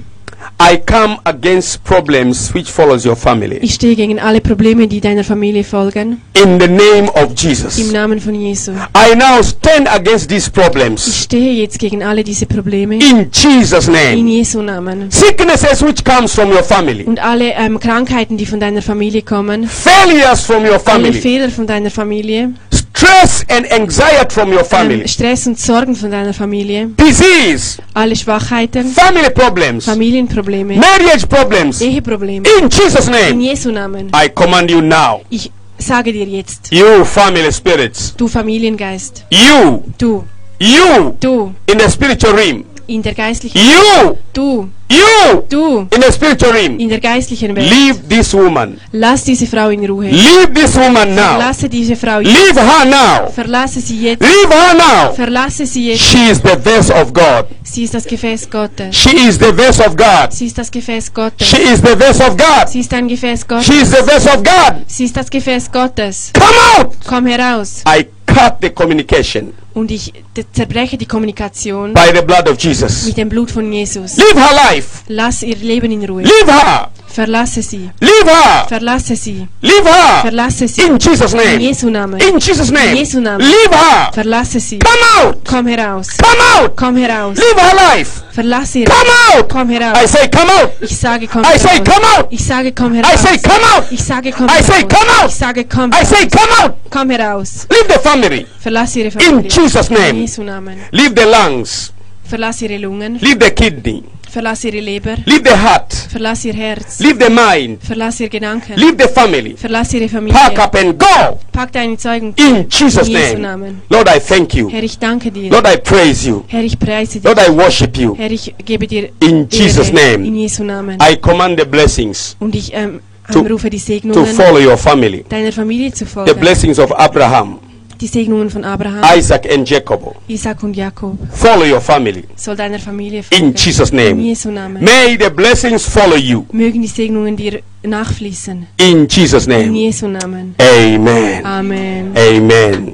I come against problems which follows your family. Ich stehe gegen alle Probleme, die deiner Familie folgen. In the name of Jesus. Im Jesus. Namen von Jesu. I now stand against these problems. Ich stehe jetzt gegen alle diese Probleme. In Jesus' name. In. Jesu Namen. Sicknesses which comes from your family. Und alle ähm, Krankheiten, die von deiner Familie kommen. Failures from your Alle family. Fehler von deiner Familie. Stress and anxiety from your Ähm, family. Stress und Sorgen von deiner Familie. Disease. Alle Schwachheiten. Family problems. Familienprobleme. Marriage problems. Eheprobleme. In Jesus' In name. Jesu Namen. I command you now. Ich sage dir jetzt, you family spirits, du Familiengeist, you, du, you du in the spiritual realm, in der geistlichen, you, du, you du in the spiritual realm, in der geistlichen Welt. leave this woman. Lass diese Frau in Ruhe. Leave this woman now. Verlasse diese Frau jetzt. Leave her now. Verlasse sie jetzt. Leave her now. Verlasse sie jetzt. She is the vessel of God. Sie ist das Gefäß Gottes. She is the vessel of God. Sie ist das Gefäß Gottes. She is the vessel of God. Sie ist ein Gefäß She is the vessel of God. Sie ist das Gefäß Gottes. Come out. Komm heraus. I cut the communication Und ich zerbreche die Kommunikation by the blood of Jesus. mit dem Blut von Jesus. Leave her life. Lass ihr Leben in Ruhe. Leave her. Verlasse sie. Leave her. Verlasse sie. Leave her. Verlasse sie. In Jesus' In name. Jesu Namen. In Jesus' name. In Jesu Namen. Leave her. Verlasse sie. Come out. Komm heraus. Come out. Komm heraus. Leave her life. Verlasse ihr. Come out. Komm I say come out. Ich sage komm I say come out. Ich sage komm I say come out. Ich sage komm I say come out. Ich sage komm I say come out. Komm heraus. Leave the family. Verlasse ihre In Familie. Jesus' In name. Jesu Namen. Leave the lungs. Verlasse ihre Lungen. Leave the kidney. Verlasse ihre Leber. Leave the heart. Verlasse ihr Herz. Leave the mind. Verlasse ihr Gedanken. Leave the family. Verlasse ihre Familie. Pack up and go. Pack deine Zeugen. In Jesus' In Jesu name. Namen. Lord, I thank you. Herr, ich danke dir. Lord, I praise you. Herr, ich preise dich. Lord, I worship you. Herr, ich gebe dir In Jesus' name. In Jesu Namen. I command the blessings Und ich ähm, To- die to follow your family. deiner Familie zu The blessings of Abraham, Die Segnungen von Abraham, Isaac, and Jacob. Isaac und Jakob Follow your family. soll deiner Familie folgen. In Jesus' In name. Jesu Namen. May the blessings follow you. Mögen die Segnungen dir nachfließen. In Jesus' In name. Jesu Namen. Amen. Amen. Amen.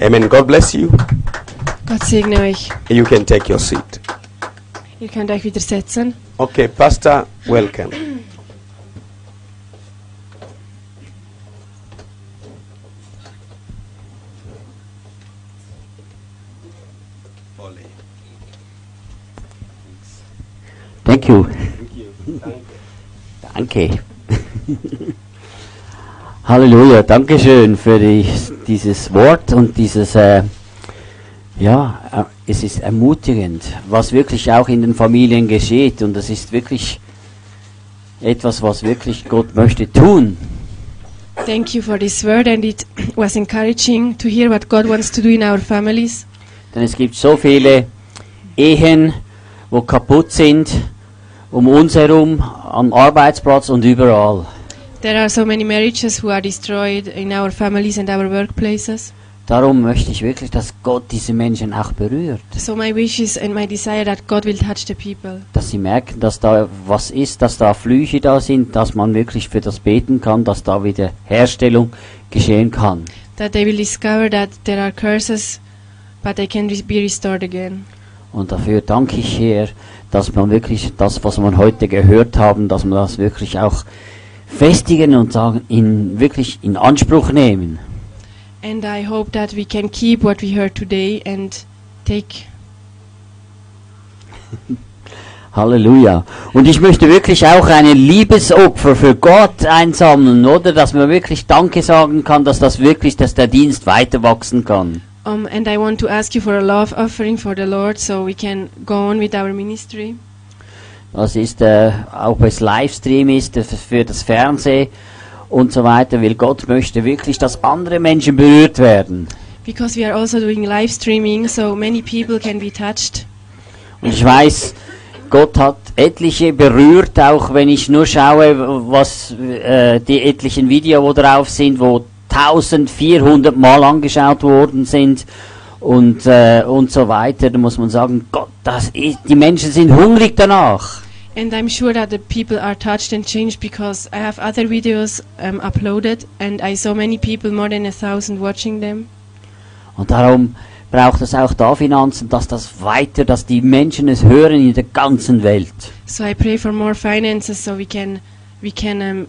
Amen. God bless you. Gott segne euch. You can take your seat. Ihr könnt euch wieder setzen. Okay, Pastor, welcome. Thank you. Danke. (laughs) Halleluja, Dankeschön für die, dieses Wort und dieses, äh, ja, äh, es ist ermutigend, was wirklich auch in den Familien geschieht und das ist wirklich etwas, was wirklich Gott möchte tun. Thank you for this word and it was encouraging to hear what God wants to do in our families. Denn es gibt so viele Ehen, wo kaputt sind, um uns herum, am Arbeitsplatz und überall. There are so many marriages who are destroyed in our families and our workplaces. Darum möchte ich wirklich, dass Gott diese Menschen auch berührt. So my wish is and my desire that God will touch the people. Dass sie merken, dass da was ist, dass da Flüche da sind, dass man wirklich für das beten kann, dass da wieder Herstellung geschehen kann. That they will discover that there are curses, but they can be restored again. Und dafür danke ich Herr, dass man wirklich das, was man heute gehört haben, dass man das wirklich auch festigen und sagen, in, wirklich in Anspruch nehmen. And I hope that we can keep what we heard today and take (laughs) Halleluja. Und ich möchte wirklich auch ein Liebesopfer für Gott einsammeln, oder? Dass man wirklich Danke sagen kann, dass das wirklich, dass der Dienst weiter wachsen kann. Um, and I want to ask you for a love offering for the Lord so we can go on with our ministry. Das ist, äh, ob es Livestream ist, für das Fernsehen und so weiter, weil Gott möchte wirklich, dass andere Menschen berührt werden. Because we are also doing live streaming so many people can be touched. Und ich weiß, Gott hat etliche berührt, auch wenn ich nur schaue, was äh, die etlichen Videos, wo drauf sind, wo 1400 Mal angeschaut worden sind und, äh, und so weiter. Da muss man sagen, Gott, das ist, die Menschen sind hungrig danach. And I'm sure that the people are touched and changed because I have other videos um, uploaded and I saw many people, more than a thousand, watching them. Und darum braucht es auch da Finanzen, dass das weiter, dass die Menschen es hören in der ganzen Welt. So I pray for more finances so we can we can um,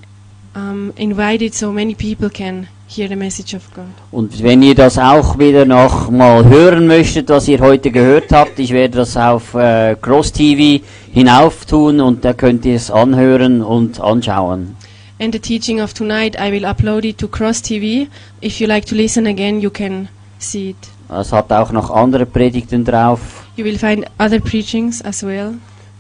um, invite it so many people can hear the message of God. Und wenn ihr das auch wieder noch mal hören möchtet, was ihr heute gehört habt, ich werde das auf äh, Cross TV hinauf tun und da könnt ihr es anhören und anschauen. And the teaching of tonight, I will upload it to Cross TV. If you like to listen again, you can see it. Es hat auch noch andere Predigten drauf. You will find other preachings as well.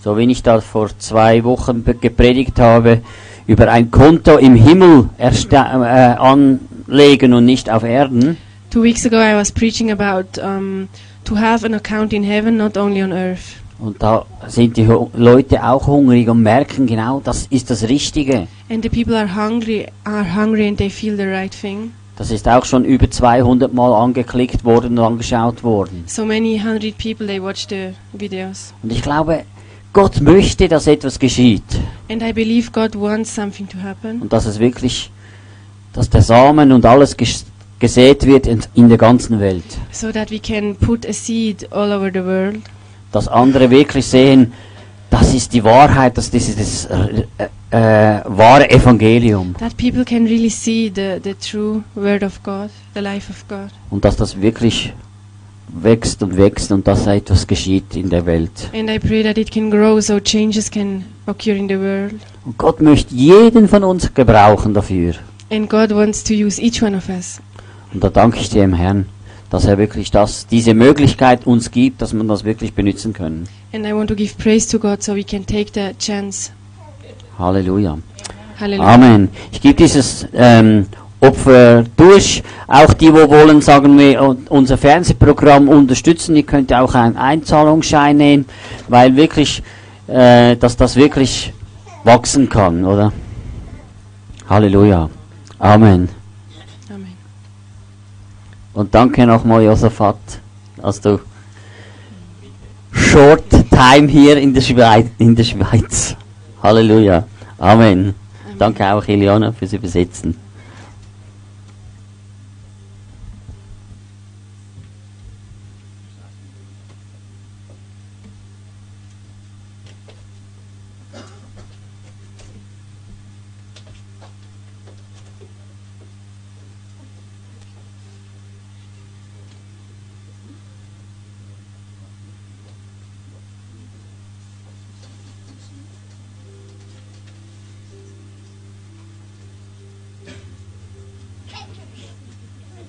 So wie ich da vor zwei Wochen gepredigt habe, über ein Konto im Himmel äh, an, legen und nicht auf Erden. Two weeks ago, I was preaching about um, to have an account in heaven, not only on earth. Und da sind die Leute auch hungrig und merken genau, das ist das Richtige. And the people are hungry, are hungry, and they feel the right thing. Das ist auch schon über 200 Mal angeklickt worden und angeschaut worden. So many hundred people they watch the videos, Und ich glaube, Gott möchte, dass etwas geschieht. and I believe God wants something to happen, Und dass es wirklich, dass der Samen und alles ges gesät wird in, in der ganzen Welt. so that we can put a seed all over the world, Dass andere wirklich sehen, das ist die Wahrheit, das ist das äh, äh, wahre Evangelium. that people can really see the the true word of God, the life of God, Und dass das wirklich wächst und wächst und dass etwas geschieht in der Welt. and I pray that it can grow so changes can occur in the world. Und Gott möchte jeden von uns gebrauchen dafür. And God wants to use each one of us. Und da danke ich dem Herrn, dass er wirklich das, diese Möglichkeit uns gibt, dass man das wirklich benutzen können. And I want to give praise to God so we can take the chance. Halleluja. Hallelujah. Amen. Ich gebe dieses ähm, Opfer durch. Auch die, wo wollen, sagen wir, un- unser Fernsehprogramm unterstützen. Ihr könnt auch einen Einzahlungsschein nehmen, weil wirklich, äh, dass das wirklich wachsen kann, oder? Halleluja. Amen. Amen. Und danke nochmal, Josaphat, dass du short time hier in der Schweiz. In der Schweiz. Halleluja. Amen. Danke auch, Eliana, fürs Übersetzen.